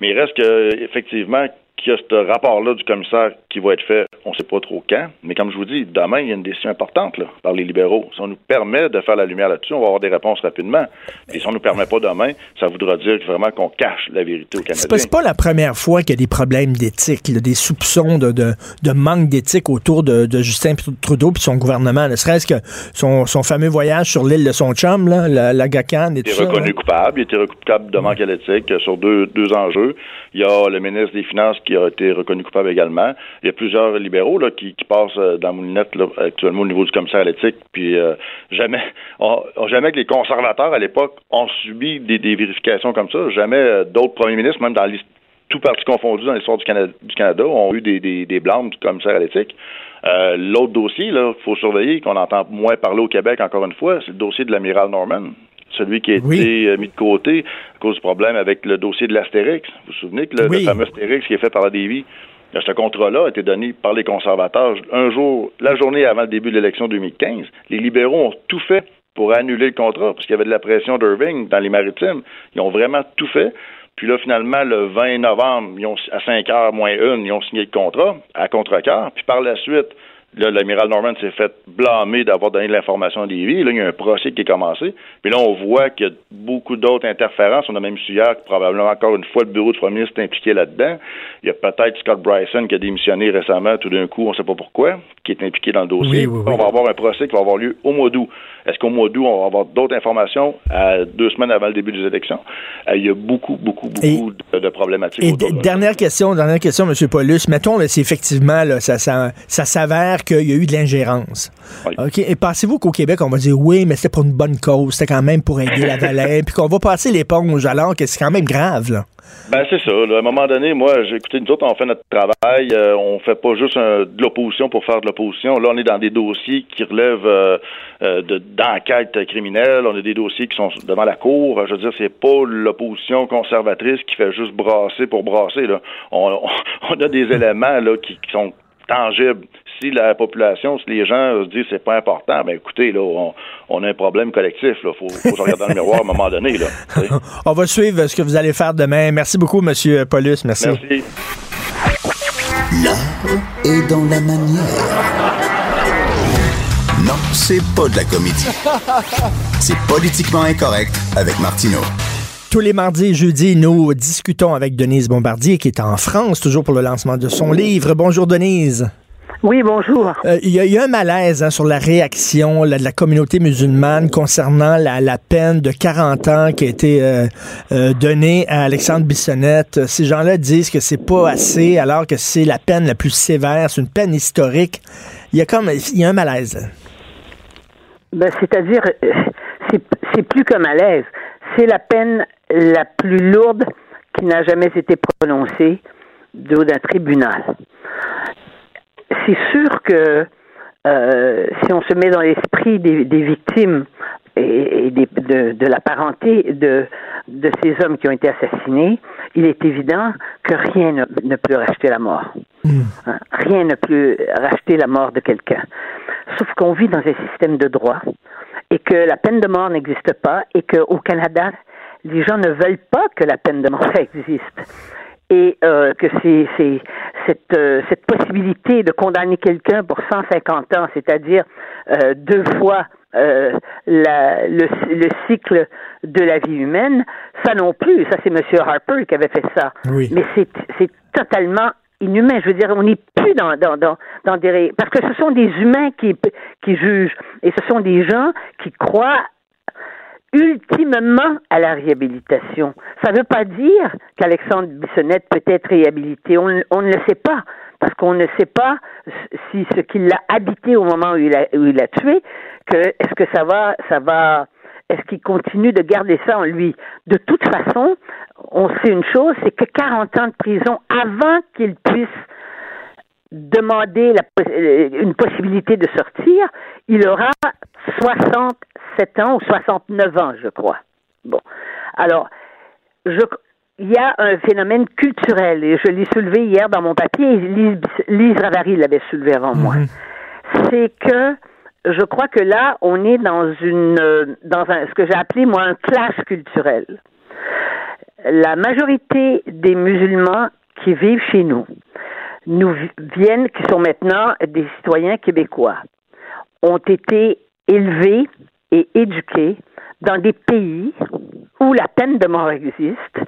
Speaker 4: Mais il reste que effectivement qu'il y a ce rapport-là du commissaire qui va être fait, on ne sait pas trop quand, mais comme je vous dis, demain, il y a une décision importante là, par les libéraux. Si on nous permet de faire la lumière là-dessus, on va avoir des réponses rapidement. Et si on ne nous permet pas demain, ça voudra dire vraiment qu'on cache la vérité au Canada.
Speaker 3: C'est pas, pas la première fois qu'il y a des problèmes d'éthique, des soupçons de, de, manque d'éthique autour de, Justin Trudeau et son gouvernement. Ne serait-ce que son, son, fameux voyage sur l'île de son chum, là, la, la GACAN et
Speaker 4: tout ça. Il est reconnu coupable. Il été reconnu coupable de manque d'éthique sur deux, deux enjeux. Il y a le ministre des Finances qui a été reconnu coupable également. Il y a plusieurs libéraux là, qui, passent euh, dans Moulinette là, actuellement au niveau du commissaire à l'éthique. Puis euh, jamais, jamais que les conservateurs à l'époque ont subi des, vérifications comme ça. Jamais euh, d'autres premiers ministres, même dans tout parti confondu dans l'histoire du Canada, du Canada, ont eu des, des, blâmes du commissaire à l'éthique. L'autre dossier, là, faut surveiller, qu'on entend moins parler au Québec encore une fois, c'est le dossier de l'amiral Norman. Celui qui a été euh, mis de côté à cause du problème avec le dossier de l'Astérix. Vous vous souvenez que le, fameux Astérix qui est fait par la Davy, ce contrat-là a été donné par les conservateurs un jour, la journée avant le début de l'élection 2015. Les libéraux ont tout fait pour annuler le contrat, parce qu'il y avait de la pression d'Irving dans les maritimes. Ils ont vraiment tout fait. Puis là, finalement, le 20 novembre, ils ont, à 5 heures moins une, ils ont signé le contrat à contre-cœur. Puis par la suite, Là, l'amiral Norman s'est fait blâmer d'avoir donné de l'information à Lévis. Là, il y a un procès qui est commencé. Puis là, on voit qu'il y a beaucoup d'autres interférences. On a même su hier que probablement encore une fois le bureau du premier ministre est impliqué là-dedans. Il y a peut-être Scott Bryson qui a démissionné récemment, tout d'un coup, on ne sait pas pourquoi, qui est impliqué dans le dossier. On va avoir un procès qui va avoir lieu au mois d'août. Est-ce qu'au mois d'août, on va avoir d'autres informations? À deux semaines avant le début des élections? Euh, il y a beaucoup, beaucoup, beaucoup de, problématiques.
Speaker 3: Et dernière question, dernière question, M. Paulus. Mettons, c'est effectivement, là, ça, ça, ça s'avère qu'il y a eu de l'ingérence. OK. Et pensez-vous qu'au Québec, on va dire oui, mais c'était pour une bonne cause, c'était quand même pour aider la vallée, puis qu'on va passer l'éponge alors que c'est quand même grave, là?
Speaker 4: Ben c'est ça. À un moment donné, moi, j'ai écouté nous autres, on fait notre travail. Euh, on fait pas juste de l'opposition pour faire de l'opposition. Là, on est dans des dossiers qui relèvent euh, euh, d'enquêtes criminelles. On a des dossiers qui sont devant la cour. Je veux dire, c'est pas l'opposition conservatrice qui fait juste brasser pour brasser. Là. On, on, a des éléments là qui, qui sont tangibles si la population, si les gens se disent c'est pas important, ben écoutez, là, on, a un problème collectif. Il faut, faut se regarder dans le miroir à un moment donné. Là,
Speaker 3: on va suivre ce que vous allez faire demain. Merci beaucoup, M. Paulus. Merci.
Speaker 4: Merci.
Speaker 5: L'art est dans la manière. Non, c'est pas de la comédie. C'est politiquement incorrect avec Martineau.
Speaker 3: Tous les mardis et jeudis, nous discutons avec Denise Bombardier, qui est en France, toujours pour le lancement de son livre. Bonjour, Denise.
Speaker 6: Oui, bonjour.
Speaker 3: Euh, il y, a un malaise hein, sur la réaction de la communauté musulmane concernant la, peine de 40 ans qui a été euh, euh, donnée à Alexandre Bissonnette. Ces gens-là disent que c'est pas assez, alors que c'est la peine la plus sévère, c'est une peine historique. Il y a comme, il y a un malaise.
Speaker 6: Ben, c'est-à-dire, c'est plus qu'un malaise. C'est la peine la plus lourde qui n'a jamais été prononcée d'un tribunal c'est sûr que euh, si on se met dans l'esprit des, victimes et, de, la parenté de, de ces hommes qui ont été assassinés, il est évident que rien ne, peut racheter la mort. Hmm. Hein? Rien ne peut racheter la mort de quelqu'un. Sauf qu'on vit dans un système de droit et que la peine de mort n'existe pas et qu'au Canada, les gens ne veulent pas que la peine de mort existe et euh, que c'est cette, euh, cette possibilité de condamner quelqu'un pour 150 ans, c'est-à-dire euh, deux fois euh, la, le, le, cycle de la vie humaine, ça non plus. Ça, c'est M. Harper qui avait fait ça.
Speaker 3: Oui.
Speaker 6: Mais c'est totalement inhumain. Je veux dire, on n'est plus dans, dans, dans, dans des... Parce que ce sont des humains qui, qui jugent. Et ce sont des gens qui croient ultimement à la réhabilitation. Ça ne veut pas dire qu'Alexandre Bissonnette peut être réhabilité. On, ne le sait pas, parce qu'on ne sait pas si ce qui l'a habité au moment où il a, où il a tué, que est-ce que ça va, ça va, est-ce qu'il continue de garder ça en lui? De toute façon, on sait une chose, c'est que 40 ans de prison avant qu'il puisse demander la, une possibilité de sortir, il aura 67 ans ou 69 ans, je crois. Bon. Alors, je, il y a un phénomène culturel, et je l'ai soulevé hier dans mon papier, et Lise, Lise Ravary l'avait soulevé avant moi. Mhm. C'est que je crois que là, on est dans une dans un, ce que j'ai appelé moi un clash culturel. La majorité des musulmans qui vivent chez nous nous viennent, qui sont maintenant des citoyens québécois, ont été élevés et éduqués dans des pays où la peine de mort existe,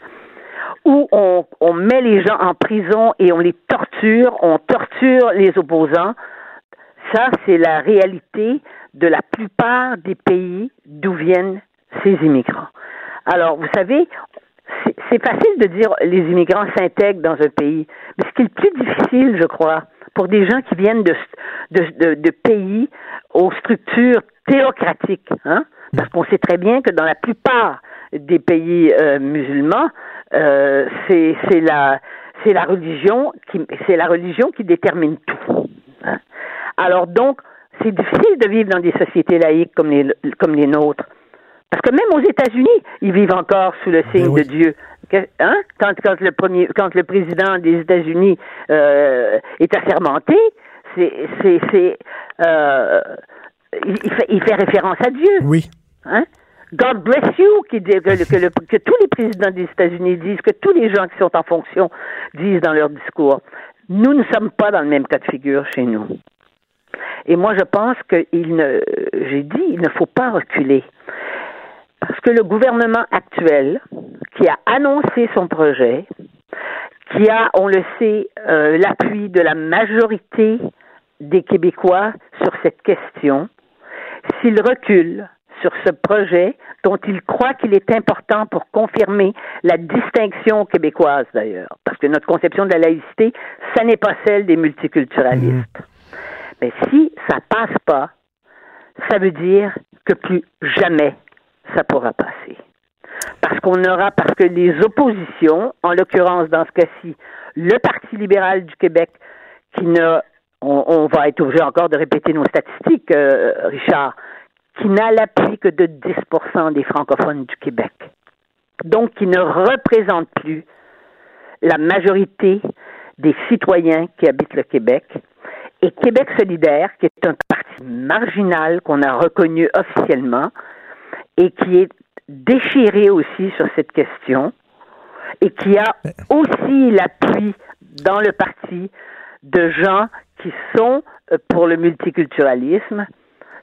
Speaker 6: où on, met les gens en prison et on les torture, on torture les opposants. Ça, c'est la réalité de la plupart des pays d'où viennent ces immigrants. Alors, vous savez, c'est facile de dire les immigrants s'intègrent dans un pays, mais ce qui est le plus difficile, je crois, pour des gens qui viennent de, de, de, pays aux structures théocratiques, hein, parce qu'on sait très bien que dans la plupart des pays euh, musulmans, euh, c'est c'est la c'est la religion qui c'est la religion qui détermine tout. Hein. Alors donc c'est difficile de vivre dans des sociétés laïques comme les comme les nôtres. Parce que même aux États-Unis, ils vivent encore sous le signe ben de Dieu. Hein? Quand, quand le premier, quand le président des États-Unis euh, est assermenté, c'est, c'est, c'est euh, il, fait, il, fait, référence à Dieu.
Speaker 3: Oui.
Speaker 6: Hein? God bless you, qui dit, que, que, que, tous les présidents des États-Unis disent, que tous les gens qui sont en fonction disent dans leur discours. Nous ne sommes pas dans le même cas de figure chez nous. Et moi, je pense qu'il ne, j'ai dit, il ne faut pas reculer. Parce que le gouvernement actuel, qui a annoncé son projet, qui a, on le sait, euh, l'appui de la majorité des Québécois sur cette question, s'il recule sur ce projet dont il croit qu'il est important pour confirmer la distinction québécoise d'ailleurs, parce que notre conception de la laïcité, ça n'est pas celle des multiculturalistes. Mmh. Mais si ça passe pas, ça veut dire que plus jamais ça pourra passer. Parce qu'on aura, parce que les oppositions, en l'occurrence dans ce cas-ci, le Parti libéral du Québec, qui ne, on, va être obligé encore de répéter nos statistiques, euh, Richard, qui n'a l'appui que de 10% des francophones du Québec. Donc, qui ne représente plus la majorité des citoyens qui habitent le Québec. Et Québec solidaire, qui est un parti marginal qu'on a reconnu officiellement, et qui est déchiré aussi sur cette question et qui a aussi l'appui dans le parti de gens qui sont euh, pour le multiculturalisme,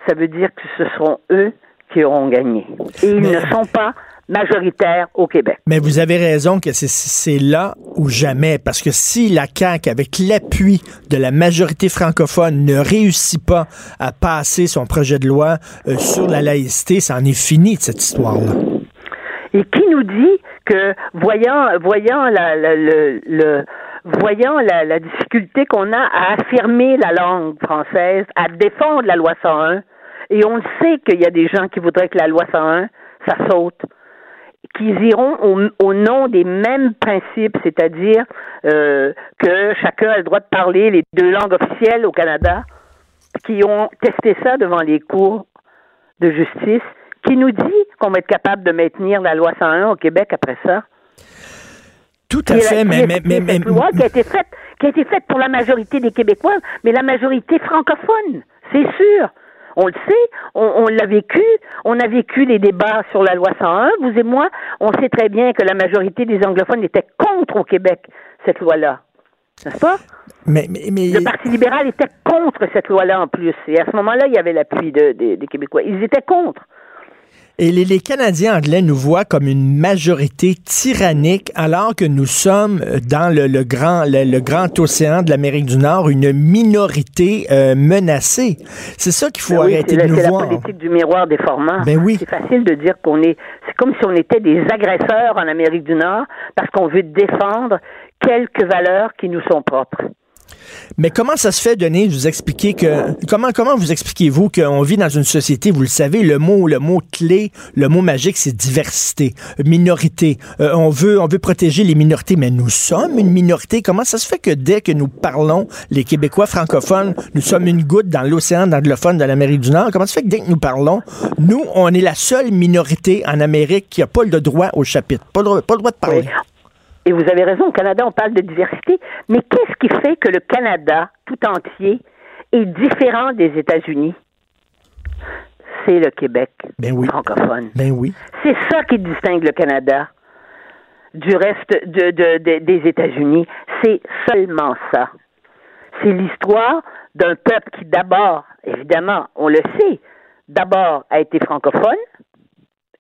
Speaker 6: ça veut dire que ce seront eux qui auront gagné. Et ils ne sont pas majoritaire au Québec.
Speaker 3: Mais vous avez raison que c'est là ou jamais, parce que si la CAQ, avec l'appui de la majorité francophone, ne réussit pas à passer son projet de loi euh, sur la laïcité, ça en est fini de cette histoire-là.
Speaker 6: Et qui nous dit que, voyant, voyant la, le, voyant la, la difficulté qu'on a à affirmer la langue française, à défendre la loi 101, et on sait qu'il y a des gens qui voudraient que la loi 101, ça saute qu'ils iront au, nom des mêmes principes, c'est-à-dire euh, que chacun a le droit de parler les deux langues officielles au Canada, qui ont testé ça devant les cours de justice, qui nous dit qu'on va être capable de maintenir la loi 101 au Québec après ça.
Speaker 3: Tout à fait, mais, mais, mais, mais,
Speaker 6: loi qui a été faite, qui a été faite pour la majorité des Québécois, mais la majorité francophone, c'est sûr. On le sait, on, l'a vécu, on a vécu les débats sur la loi 101, vous et moi, on sait très bien que la majorité des anglophones étaient contre au Québec cette loi-là. N'est-ce pas?
Speaker 3: Mais, mais,
Speaker 6: Le Parti libéral était contre cette loi-là en plus. Et à ce moment-là, il y avait l'appui des Québécois. Ils étaient contre.
Speaker 3: Et les, Canadiens anglais nous voient comme une majorité tyrannique, alors que nous sommes dans le, grand, le, grand océan de l'Amérique du Nord une minorité euh, menacée. C'est ça qu'il faut ben arrêter de nous voir.
Speaker 6: C'est la politique du miroir déformant.
Speaker 3: Ben oui.
Speaker 6: C'est facile de dire qu'on est. C'est comme si on était des agresseurs en Amérique du Nord parce qu'on veut défendre quelques valeurs qui nous sont propres.
Speaker 3: Mais comment ça se fait, Denis, vous expliquer que comment comment vous expliquez-vous qu'on vit dans une société, vous le savez, le mot le mot clé, le mot magique, c'est diversité, minorité. Euh, on veut on veut protéger les minorités, mais nous sommes une minorité. Comment ça se fait que dès que nous parlons, les Québécois francophones, nous sommes une goutte dans l'océan anglophone de l'Amérique du Nord? Comment ça se fait que dès que nous parlons, nous, on est la seule minorité en Amérique qui a pas le droit au chapitre, pas le, pas le droit de parler?
Speaker 6: Et vous avez raison, au Canada, on parle de diversité, mais qu'est-ce qui fait que le Canada tout entier est différent des États-Unis? C'est le Québec
Speaker 3: ben oui.
Speaker 6: francophone.
Speaker 3: Ben oui.
Speaker 6: C'est ça qui distingue le Canada du reste de, des États-Unis. C'est seulement ça. C'est l'histoire d'un peuple qui d'abord, évidemment, on le sait, d'abord a été francophone,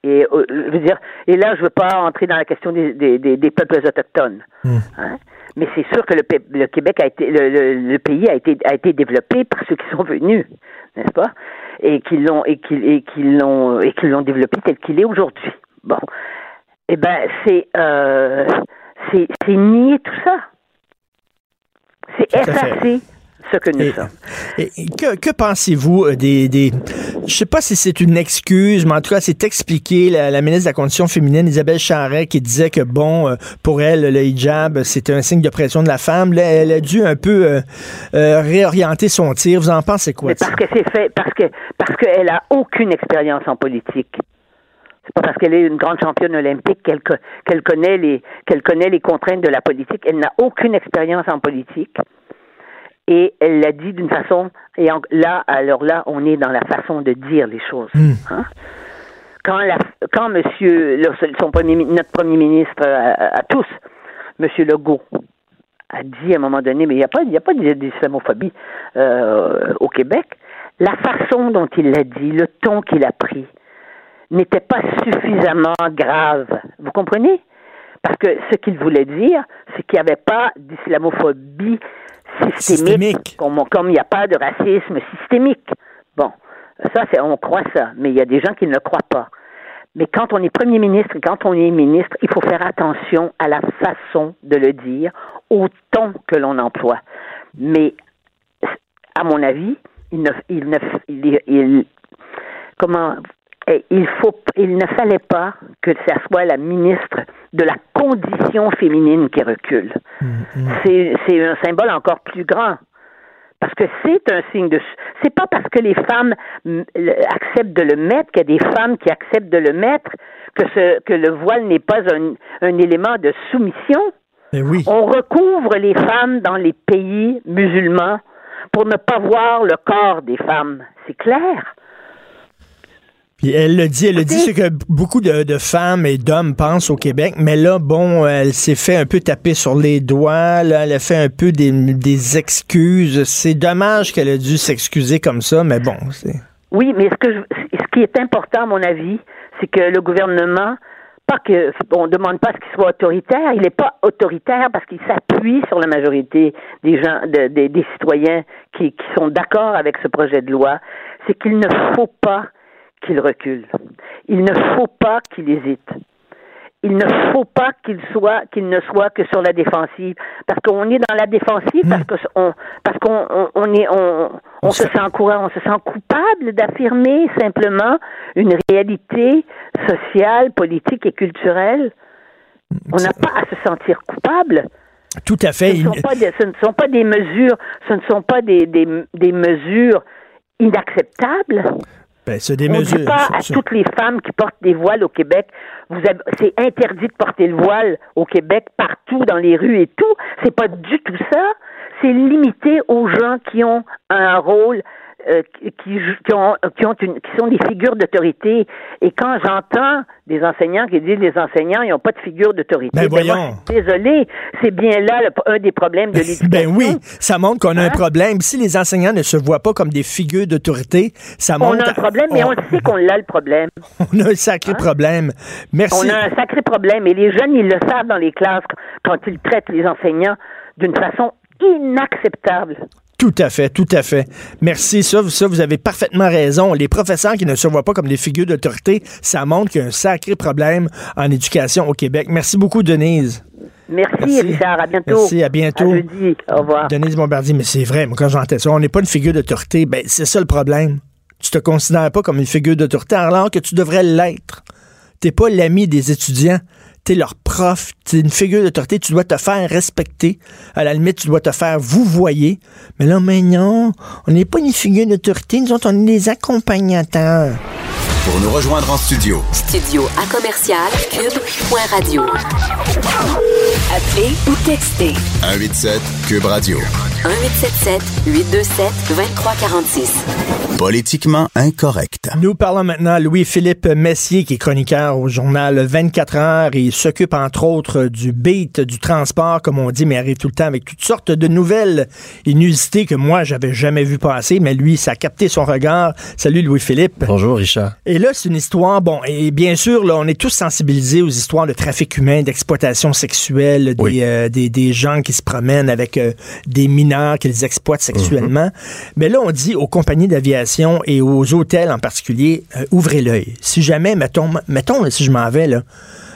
Speaker 6: et euh, je veux dire, et là, je veux pas entrer dans la question des, des, des, peuples autochtones. Hmm. Hein. Mais c'est sûr que le, le, Québec a été, le, le, pays a été, a été développé par ceux qui sont venus, n'est-ce pas? Et qui l'ont et qui et qui l'ont et qui l'ont développé tel qu'il est aujourd'hui. Bon, eh ben c'est euh, c'est nier tout ça. C'est effacer ce que nous sommes.
Speaker 3: que, que pensez-vous euh, des, des... Je sais pas si c'est une excuse, mais en tout cas, c'est expliqué la, ministre de la Condition féminine, Isabelle Charret, qui disait que, bon, euh, pour elle, le hijab, c'était un signe de pression de la femme. Là, elle a dû un peu euh, réorienter son tir. Vous en pensez quoi?
Speaker 6: Mais parce que c'est fait, parce que parce qu'elle a aucune expérience en politique. C'est pas parce qu'elle est une grande championne olympique qu'elle connaît les qu'elle connaît les contraintes de la politique. Elle n'a aucune expérience en politique. Et elle l'a dit d'une façon. Et là, alors là, on est dans la façon de dire les choses. Hmm. Hein. Quand, la, quand Monsieur, son premier, notre premier ministre à, tous, Monsieur Legault, a dit à un moment donné, mais il n'y a pas, il a pas d'islamophobie euh, au Québec. La façon dont il l'a dit, le ton qu'il a pris, n'était pas suffisamment grave. Vous comprenez? Parce que ce qu'il voulait dire, c'est qu'il n'y avait pas d'islamophobie systémique, Comme, il n'y a pas de racisme systémique. Bon, ça, c'est, on croit ça, mais il y a des gens qui ne le croient pas. Mais quand on est premier ministre et quand on est ministre, il faut faire attention à la façon de le dire, au ton que l'on emploie. Mais, à mon avis, il ne, il ne, il, comment, il faut, il ne fallait pas que ça soit la ministre de la condition féminine qui recule. Mm, mm. C'est un symbole encore plus grand. Parce que c'est un signe de. C'est pas parce que les femmes acceptent de le mettre qu'il y a des femmes qui acceptent de le mettre que, ce, que le voile n'est pas un, un, élément de soumission.
Speaker 3: Mais oui.
Speaker 6: On recouvre les femmes dans les pays musulmans pour ne pas voir le corps des femmes. C'est clair
Speaker 3: elle le dit, elle le dit ce que beaucoup de, femmes et d'hommes pensent au Québec, mais là, bon, elle s'est fait un peu taper sur les doigts, là, elle a fait un peu des, excuses. C'est dommage qu'elle ait dû s'excuser comme ça, mais bon, c'est...
Speaker 6: Oui, mais ce, que ce qui est important, à mon avis, c'est que le gouvernement, pas que on demande pas ce qu'il soit autoritaire, il n'est pas autoritaire parce qu'il s'appuie sur la majorité des gens, des citoyens qui sont d'accord avec ce projet de loi. C'est qu'il ne faut pas qu'il recule. Il ne faut pas qu'il hésite. Il ne faut pas qu'il soit qu'il ne soit que sur la défensive parce qu'on est dans la défensive parce que on parce qu'on on, est on, on se sent courant, on se sent coupable d'affirmer simplement une réalité sociale, politique et culturelle. On n'a pas à se sentir coupable.
Speaker 3: Tout à fait.
Speaker 6: Ce ne sont pas des, ce ne sont pas des mesures, ce ne sont pas des, des, des mesures inacceptables.
Speaker 3: Ben, c'est des on mesures.
Speaker 6: Dit pas à toutes les femmes qui portent des voiles au Québec, vous c'est interdit de porter le voile au Québec partout dans les rues et tout. C'est pas du tout ça. C'est limité aux gens qui ont un rôle euh, qui, qui, ont, qui, ont une, qui sont des figures d'autorité. Et quand j'entends des enseignants qui disent les enseignants, ils n'ont pas de figure d'autorité.
Speaker 3: Ben, ben voyons.
Speaker 6: désolé, c'est bien là un des problèmes de l'éducation.
Speaker 3: Ben oui, ça montre qu'on a un hein? problème. Si les enseignants ne se voient pas comme des figures d'autorité, ça montre...
Speaker 6: On a un problème, mais on sait qu'on a le problème.
Speaker 3: On a un sacré hein? problème. Merci.
Speaker 6: On a un sacré problème. Et les jeunes, ils le savent dans les classes quand ils traitent les enseignants d'une façon inacceptable.
Speaker 3: Tout à fait, tout à fait. Merci. Ça, ça, vous avez parfaitement raison. Les professeurs qui ne se voient pas comme des figures d'autorité, ça montre qu'il y a un sacré problème en éducation au Québec. Merci beaucoup, Denise.
Speaker 6: Merci, Richard. À bientôt.
Speaker 3: Merci, à bientôt.
Speaker 6: Au revoir.
Speaker 3: Denise Bombardier, mais c'est vrai, moi, quand j'entends ça, on n'est pas une figure d'autorité. Ben, c'est ça le problème. Tu te considères pas comme une figure d'autorité alors que tu devrais l'être. T'es pas l'ami des étudiants t'es leur prof, t'es une figure d'autorité, tu dois te faire respecter. À la limite, tu dois te faire vous voyez. Mais là, maintenant, on n'est pas une figure d'autorité, nous autres, on est des accompagnateurs.
Speaker 5: Pour nous rejoindre en studio.
Speaker 1: Studio à commercial cube.radio. Appelez ou textez.
Speaker 5: 187 cube radio.
Speaker 1: 1877 827 2346.
Speaker 5: Politiquement incorrect.
Speaker 3: Nous parlons maintenant à Louis-Philippe Messier, qui est chroniqueur au journal 24 heures et il s'occupe entre autres du beat, du transport, comme on dit, mais arrive tout le temps avec toutes sortes de nouvelles inusités que moi, j'avais jamais vu passer, mais lui, ça a capté son regard. Salut Louis-Philippe.
Speaker 7: Bonjour Richard.
Speaker 3: Et là, c'est une histoire, bon, et bien sûr, là, on est tous sensibilisés aux histoires de trafic humain, d'exploitation sexuelle, des, euh, des, des, gens qui se promènent avec euh, des mineurs qu'ils exploitent sexuellement. Mm-hmm. Mais là, on dit aux compagnies d'aviation et aux hôtels en particulier, euh, ouvrez l'œil. Si jamais, mettons, mettons si je m'en vais là,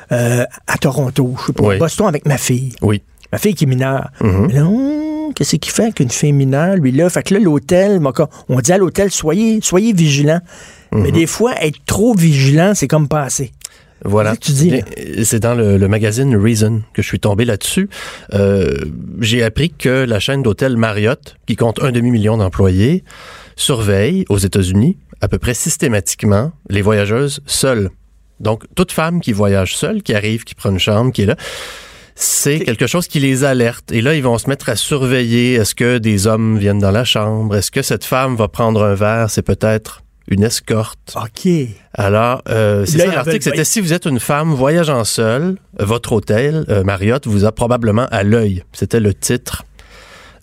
Speaker 3: à Toronto, je sais pas, Boston avec ma fille.
Speaker 7: Oui.
Speaker 3: Ma fille qui est mineure. Mm-hmm. qu'est-ce qu'il fait avec une fille mineure, lui là? Fait que là, l'hôtel, on dit à l'hôtel, soyez, soyez vigilants. Mais mhm. des fois, être trop vigilant, c'est comme passer.
Speaker 7: Voilà.
Speaker 3: Tu dis,
Speaker 7: c'est dans le, magazine Reason que je suis tombé là-dessus. Euh, j'ai appris que la chaîne d'hôtels Marriott, qui compte un demi-million d'employés, surveille aux États-Unis à peu près systématiquement les voyageuses seules. Donc, toute femme qui voyage seule, qui arrive, qui prend une chambre, qui est là, c'est quelque chose qui les alerte. Et là, ils vont se mettre à surveiller. Est-ce que des hommes viennent dans la chambre? Est-ce que cette femme va prendre un verre? C'est peut-être une escorte.
Speaker 3: OK.
Speaker 7: Alors, euh, c'est ça l'article. C'était si vous êtes une femme voyageant seule, votre hôtel, euh, Marriott, vous a probablement à l'œil. C'était le titre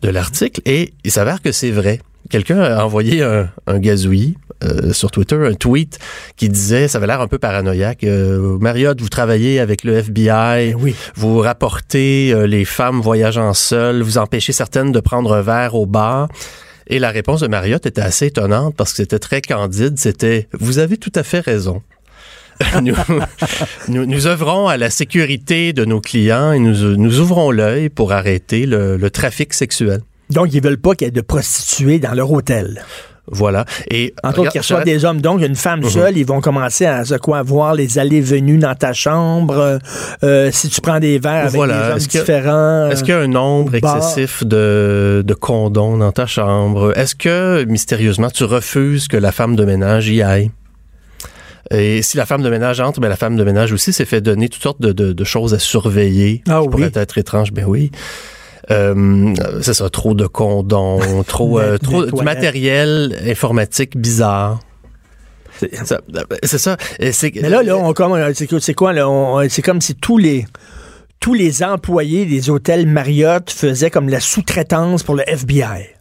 Speaker 7: de l'article. Et il s'avère que c'est vrai. Quelqu'un a envoyé un, un gazouillis euh, sur Twitter, un tweet qui disait, ça avait l'air un peu paranoïaque, euh, Marriott, vous travaillez avec le FBI,
Speaker 3: ben oui.
Speaker 7: vous rapportez les femmes voyageant seules, vous empêchez certaines de prendre un verre au bar. Et la réponse de Marriott était assez étonnante parce que c'était très candide. C'était Vous avez tout à fait raison. nous, œuvrons à la sécurité de nos clients et nous, ouvrons l'œil pour arrêter le, le trafic sexuel.
Speaker 3: Donc, ils veulent pas qu'il y ait de prostituées dans leur hôtel.
Speaker 7: Voilà. Et
Speaker 3: entre autres, qu'ils reçoivent des hommes. Donc, une femme mhm. seule, ils vont commencer à quoi? Voir les allées-venues dans ta chambre. Euh, si tu prends des verres avec des hommes différents.
Speaker 7: Est-ce qu'il y a un nombre excessif de, de condoms dans ta chambre? Est-ce que, mystérieusement, tu refuses que la femme de ménage y aille? Et si la femme de ménage entre, ben la femme de ménage aussi s'est fait donner toutes sortes de, de, choses à surveiller.
Speaker 3: Ah,
Speaker 7: qui pourraient être étranges. Ben oui. Euh, c'est ça, trop de condons, trop, euh, trop du matériel informatique bizarre. C'est ça.
Speaker 3: Mais là, là, on c'est quoi là C'est comme si tous les tous les employés des hôtels Marriott faisaient comme la sous-traitance pour le FBI.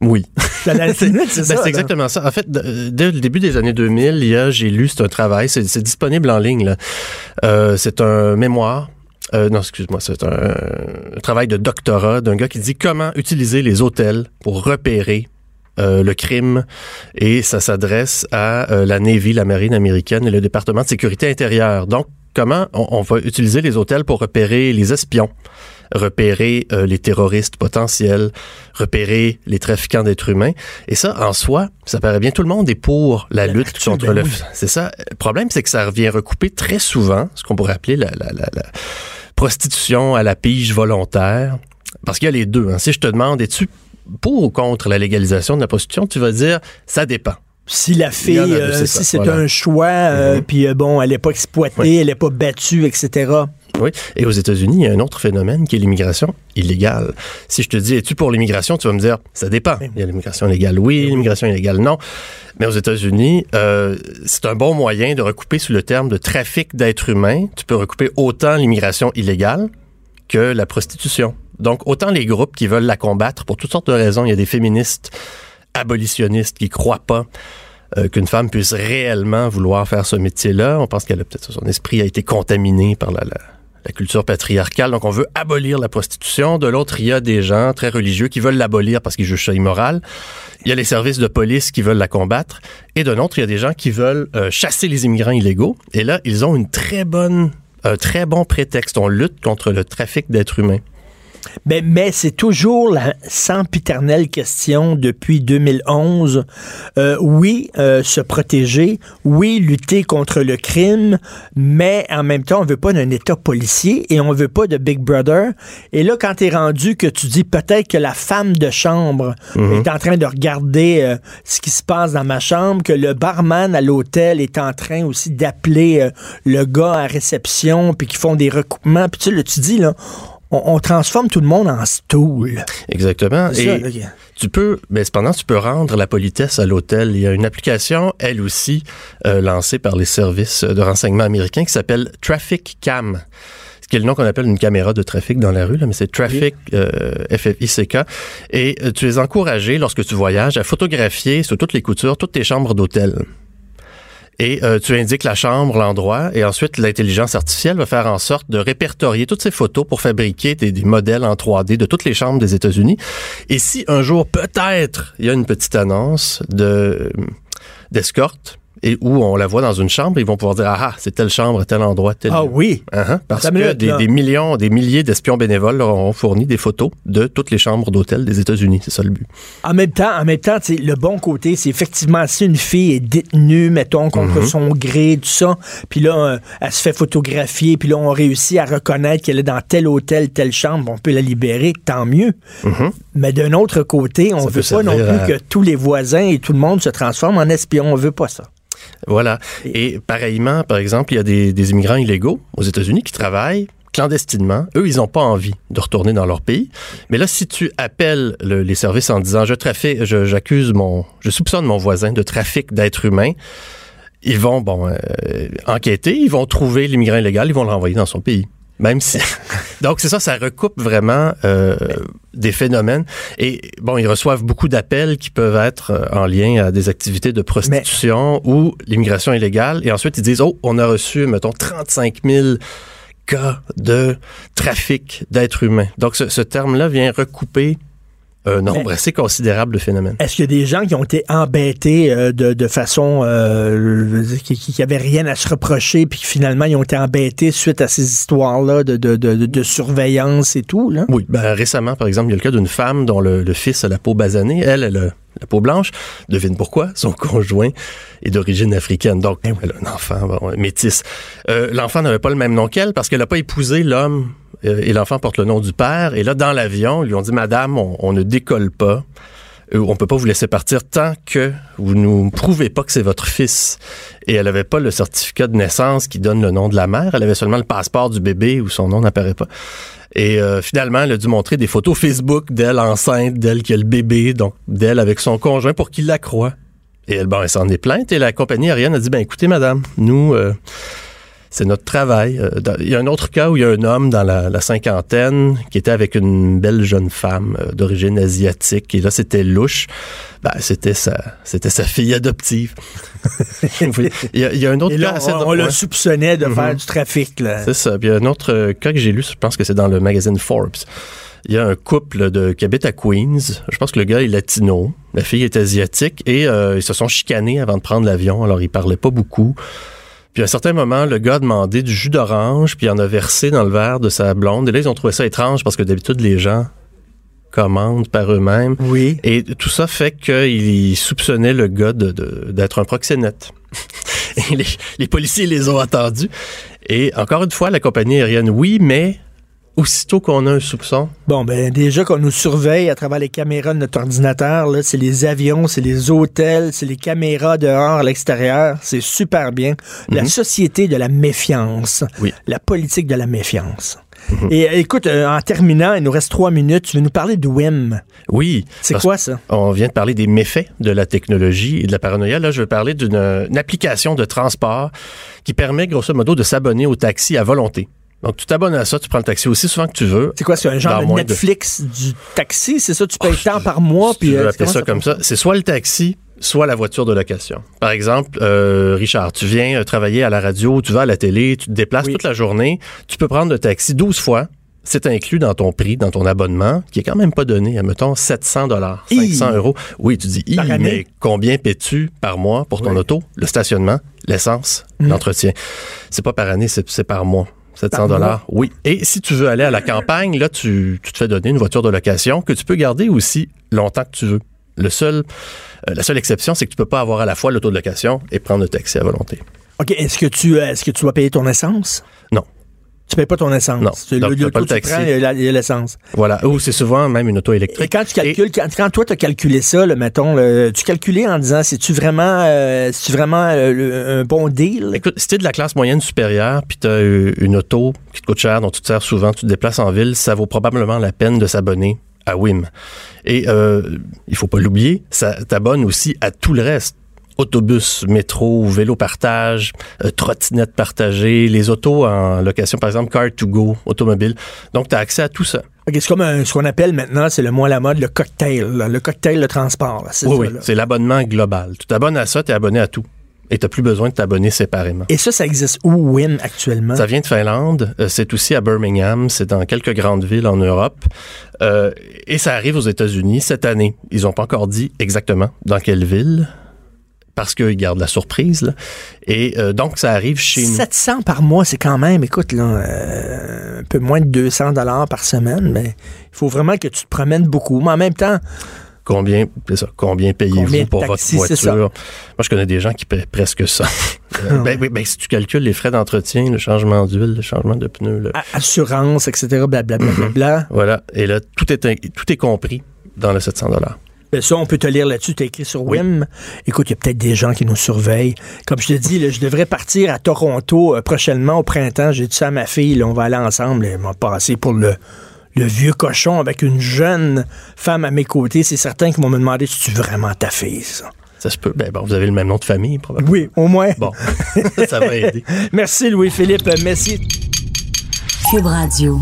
Speaker 7: Oui.
Speaker 3: c'est
Speaker 7: ben, exactement ça. En fait, dès le début des années 2000, j'ai lu, c'est un travail, c'est disponible en ligne. Euh, c'est un mémoire euh, non, excuse-moi, c'est un, travail de doctorat d'un gars qui dit comment utiliser les hôtels pour repérer euh, le crime et ça s'adresse à euh, la Navy, la marine américaine et le département de sécurité intérieure. Donc, comment on, va utiliser les hôtels pour repérer les espions, repérer les terroristes potentiels, repérer les trafiquants d'êtres humains. Et ça, en soi, ça paraît bien. Tout le monde est pour la, lutte contre ben le... C'est ça. Le problème, c'est que ça revient recouper très souvent ce qu'on pourrait appeler la, la, la, la prostitution à la pige volontaire? Parce qu'il y a les deux. Hein. Si je te demande, es-tu pour ou contre la légalisation de la prostitution, tu vas dire, ça dépend.
Speaker 3: Si la fille, euh, si c'est un choix, euh, mm-hmm. puis euh, bon, elle n'est pas exploitée, elle n'est pas battue, etc.
Speaker 7: Oui. Et aux États-Unis, il y a un autre phénomène qui est l'immigration illégale. Si je te dis, es-tu pour l'immigration, tu vas me dire, ça dépend. Il y a l'immigration légale, oui, l'immigration illégale, non. Mais aux États-Unis, euh, c'est un bon moyen de recouper sous le terme de trafic d'êtres humains. Tu peux recouper autant l'immigration illégale que la prostitution. Donc, autant les groupes qui veulent la combattre pour toutes sortes de raisons. Il y a des féministes abolitionnistes qui croient pas euh, qu'une femme puisse réellement vouloir faire ce métier-là. On pense qu'elle a peut-être son esprit a été contaminé par la, la la culture patriarcale. Donc, on veut abolir la prostitution. De l'autre, il y a des gens très religieux qui veulent l'abolir parce qu'ils jugent ça immoral. Il y a les services de police qui veulent la combattre. Et de l'autre, il y a des gens qui veulent euh, chasser les immigrants illégaux. Et là, ils ont une très bonne, un très bon prétexte. On lutte contre le trafic d'êtres humains.
Speaker 3: Mais, mais c'est toujours la sempiternelle question depuis 2011. Euh, oui, euh, se protéger, oui, lutter contre le crime, mais en même temps, on veut pas d'un État policier et on veut pas de Big Brother. Et là, quand tu es rendu que tu dis peut-être que la femme de chambre mhm. est en train de regarder euh, ce qui se passe dans ma chambre, que le barman à l'hôtel est en train aussi d'appeler le gars à réception, puis qu'ils font des recoupements, puis tu, là, tu dis, là, on, transforme tout le monde en stool.
Speaker 7: Exactement. Et tu peux, mais cependant, tu peux rendre la politesse à l'hôtel. Il y a une application, elle aussi, euh, lancée par les services de renseignement américains qui s'appelle Traffic Cam qui est le nom qu'on appelle une caméra de trafic dans la rue, là, mais c'est Traffic euh, FFICK. Et euh, tu es encouragé, lorsque tu voyages, à photographier sur toutes les coutures, toutes tes chambres d'hôtel et euh, tu indiques la chambre, l'endroit, et ensuite l'intelligence artificielle va faire en sorte de répertorier toutes ces photos pour fabriquer des, modèles en 3D de toutes les chambres des États-Unis. Et si un jour, peut-être, il y a une petite annonce de d'escorte, et où on la voit dans une chambre, ils vont pouvoir dire ah, ah c'est telle chambre, tel endroit, tel
Speaker 3: Ah
Speaker 7: lieu.
Speaker 3: oui.
Speaker 7: Uh-huh, parce que
Speaker 3: minute,
Speaker 7: des, millions, des milliers d'espions bénévoles leur ont fourni des photos de toutes les chambres d'hôtel des États-Unis. C'est ça le but.
Speaker 3: En même temps, en même temps, le bon côté, c'est effectivement si une fille est détenue, mettons, contre
Speaker 7: Mhm.
Speaker 3: son gré, tout ça, puis là, euh, elle se fait photographier, puis là, on réussit à reconnaître qu'elle est dans tel hôtel, telle chambre, on peut la libérer, tant mieux.
Speaker 7: Mhm.
Speaker 3: Mais d'un autre côté, on
Speaker 7: Ça
Speaker 3: veut pas non plus
Speaker 7: à-
Speaker 3: que tous les voisins et tout le monde se transforment en espions. On veut pas ça.
Speaker 7: Voilà. Et pareillement, par exemple, il y a des, des immigrants illégaux aux États-Unis qui travaillent clandestinement. Eux, ils n'ont pas envie de retourner dans leur pays. Mais là, si tu appelles le- les services en disant je trafique, je- j'accuse mon, je soupçonne mon voisin de trafic d'êtres humains, ils vont bon euh, enquêter, ils vont trouver l'immigrant illégal, ils vont le renvoyer dans son pays. Même si. Donc, c'est ça, ça recoupe vraiment euh, des phénomènes. Et bon, ils reçoivent beaucoup d'appels qui peuvent être euh, en lien à des activités de prostitution ou l'immigration illégale. Et ensuite, ils disent Oh, on a reçu, mettons, 35 000 cas de trafic d'êtres humains. Donc, ce, ce terme-là vient recouper un nombre assez considérable de phénomènes.
Speaker 3: Est-ce qu'il y a des gens qui ont été embêtés euh, de, de façon euh, qui, qui, qui avaient rien à se reprocher, puis qui, finalement ils ont été embêtés suite à ces histoires-là de, de, de, de surveillance et tout, là?
Speaker 7: Oui, ben, récemment, par exemple, il y a le cas d'une femme dont le, le fils a la peau basanée. Elle, elle a la peau blanche. Devine pourquoi? Son conjoint est d'origine africaine. Donc, elle a un enfant bon, métis. Euh, l'enfant n'avait pas le même nom qu'elle parce qu'elle n'a pas épousé l'homme et l'enfant porte le nom du père. Et là, dans l'avion, ils lui ont dit, Madame, on, ne décolle pas. Euh, on peut pas vous laisser partir tant que vous nous prouvez pas que c'est votre fils. Et elle avait pas le certificat de naissance qui donne le nom de la mère. Elle avait seulement le passeport du bébé où son nom n'apparaît pas. Et euh, finalement, elle a dû montrer des photos Facebook d'elle enceinte, d'elle qui a le bébé, donc d'elle avec son conjoint pour qu'il la croie. Et elle, elle s'en est plainte et la compagnie aérienne a dit, ben écoutez, madame, nous, euh, c'est notre travail. Euh, Il y a un autre cas où il y a un homme dans la, la cinquantaine qui était avec une belle jeune femme euh, d'origine asiatique. Et là, c'était louche. Ben, c'était sa, c'était sa fille adoptive. il, y a, il y a un autre cas
Speaker 3: on, le soupçonnait de
Speaker 7: Mhm.
Speaker 3: faire du trafic, là.
Speaker 7: C'est ça. Puis il y a un autre euh, cas que j'ai lu, je pense que c'est dans le magazine Forbes. Il y a un couple de, qui habite à Queens. Je pense que le gars est latino, la fille est asiatique et euh, ils se sont chicanés avant de prendre l'avion. Alors ils parlaient pas beaucoup. Puis à un certain moment, le gars a demandé du jus d'orange, puis il en a versé dans le verre de sa blonde. Et là, ils ont trouvé ça étrange parce que d'habitude, les gens commandent par eux-mêmes.
Speaker 3: Oui.
Speaker 7: Et tout ça fait qu'ils soupçonnaient le gars de- de- d'être un proxénète. Et les, les policiers les ont attendus. Et encore une fois, la compagnie aérienne, oui, mais aussitôt qu'on a un soupçon,
Speaker 3: Bon, ben déjà qu'on nous surveille à travers les caméras de notre ordinateur, là, c'est les avions, c'est les hôtels, c'est les caméras dehors, à l'extérieur. C'est super bien. La
Speaker 7: Mhm.
Speaker 3: société de la méfiance.
Speaker 7: Oui.
Speaker 3: La politique de la méfiance.
Speaker 7: Mhm.
Speaker 3: Et euh, écoute, euh, en terminant, il nous reste trois minutes. Tu veux nous parler de WIM.
Speaker 7: oui.
Speaker 3: C'est quoi ça?
Speaker 7: On vient de parler des méfaits de la technologie et de la paranoïa. Là, je veux parler d'une une application de transport qui permet, grosso modo, de s'abonner au taxi à volonté. Donc, tu t'abonnes à ça, tu prends le taxi aussi souvent que tu veux.
Speaker 3: C'est quoi? C'est un genre de Netflix du taxi? C'est ça? Tu payes
Speaker 7: Oh,
Speaker 3: tant par mois?
Speaker 7: Si
Speaker 3: puis
Speaker 7: tu veux
Speaker 3: euh,
Speaker 7: appeler ça comme ça, c'est soit le taxi, soit la voiture de location. Par exemple, euh, Richard, tu viens euh, travailler à la radio, tu vas à la télé, tu te déplaces
Speaker 3: Oui.
Speaker 7: toute la journée, tu peux prendre le taxi 12 fois. C'est inclus dans ton prix, dans ton abonnement, qui est quand même pas donné, mettons 700 dollars,
Speaker 3: Hi!
Speaker 7: 500 euros. Oui, tu dis, mais combien paies-tu par mois pour ton
Speaker 3: Oui.
Speaker 7: auto? Le stationnement, l'essence,
Speaker 3: Mm.
Speaker 7: l'entretien. C'est pas par année, c'est par mois. 700
Speaker 3: Par mois?
Speaker 7: dollars, oui. Et si tu veux aller à la campagne, là, tu, tu te fais donner une voiture de location que tu peux garder aussi longtemps que tu veux. Le seul, euh, la seule exception, c'est que tu peux pas avoir à la fois l'auto de location et prendre le taxi à volonté.
Speaker 3: OK. Est-ce que tu euh, est-ce que tu dois payer ton essence?
Speaker 7: Non.
Speaker 3: Tu payes pas ton essence.
Speaker 7: Non.
Speaker 3: Tu-
Speaker 7: Donc,
Speaker 3: le, le
Speaker 7: pas le
Speaker 3: tu
Speaker 7: taxi.
Speaker 3: prends, il y a l'essence.
Speaker 7: Voilà. Ou c'est souvent même une auto
Speaker 3: Et
Speaker 7: électrique.
Speaker 3: quand tu calcules, quand, quand toi, tu as calculé ça, là, mettons, tu calculais en disant, c'est-tu vraiment, euh, c'est-tu vraiment euh, le- un bon deal?
Speaker 7: Écoute, si t'es de la classe moyenne supérieure, puis t'as euh, une auto qui te coûte cher, dont tu te sers souvent, tu te déplaces en ville, ça vaut probablement la peine de s'abonner à WIM. Et euh, il faut pas l'oublier, ça t'abonne aussi à tout le reste. Autobus, métro, vélo partage, euh, trottinette partagée, les autos en location, par exemple, car to go, automobile. Donc, tu as accès à tout ça.
Speaker 3: Ok, c'est comme un- ce qu'on appelle maintenant, c'est le mot à la mode, le cocktail, là, le cocktail de transport. là, c'est
Speaker 7: Oui, oui, c'est l'abonnement global. Tu t'abonnes à ça, tu es abonné à tout. Et tu plus besoin de t'abonner séparément.
Speaker 3: Et ça, ça existe où, WIM, actuellement?
Speaker 7: Ça vient de Finlande. euh, c'est aussi à Birmingham. C'est dans quelques grandes villes en Europe. Euh, et ça arrive aux États-Unis cette année. Ils n'ont pas encore dit exactement dans quelle ville. Parce qu'ils gardent la surprise. Là. Et euh, donc, ça arrive chez nous.
Speaker 3: 700 par mois, c'est quand même, écoute, là, euh, un peu moins de 200 dollars par semaine, mais il faut vraiment que tu te promènes beaucoup. Mais en même temps,
Speaker 7: Combien, ça, combien payez-vous pour
Speaker 3: taxis,
Speaker 7: votre voiture? Moi, je connais des gens qui paient presque ça. Euh, ben, oui, ben, si tu calcules les frais d'entretien, le changement d'huile, le changement de pneus, le-
Speaker 3: assurance, etc., blablabla. Bla, bla,
Speaker 7: voilà. Et là, tout est, tout est compris dans le 700
Speaker 3: Ben ça, on peut te lire là-dessus. Tu écrit sur WIM. Écoute, il y a peut-être des gens qui nous surveillent. Comme je te dis, là, je devrais partir à Toronto euh, prochainement au printemps. J'ai dit ça à ma fille. là, on va aller ensemble. Elle m'a passé pour le, le vieux cochon avec une jeune femme à mes côtés. C'est certain qu'ils vont me demander si tu vraiment ta fille, ça.
Speaker 7: Ça se peut. Ben, bon, vous avez le même nom de famille, probablement.
Speaker 3: Oui, au moins.
Speaker 7: Bon, ça va aider.
Speaker 3: Merci, Louis-Philippe. Merci.
Speaker 1: Cube Radio.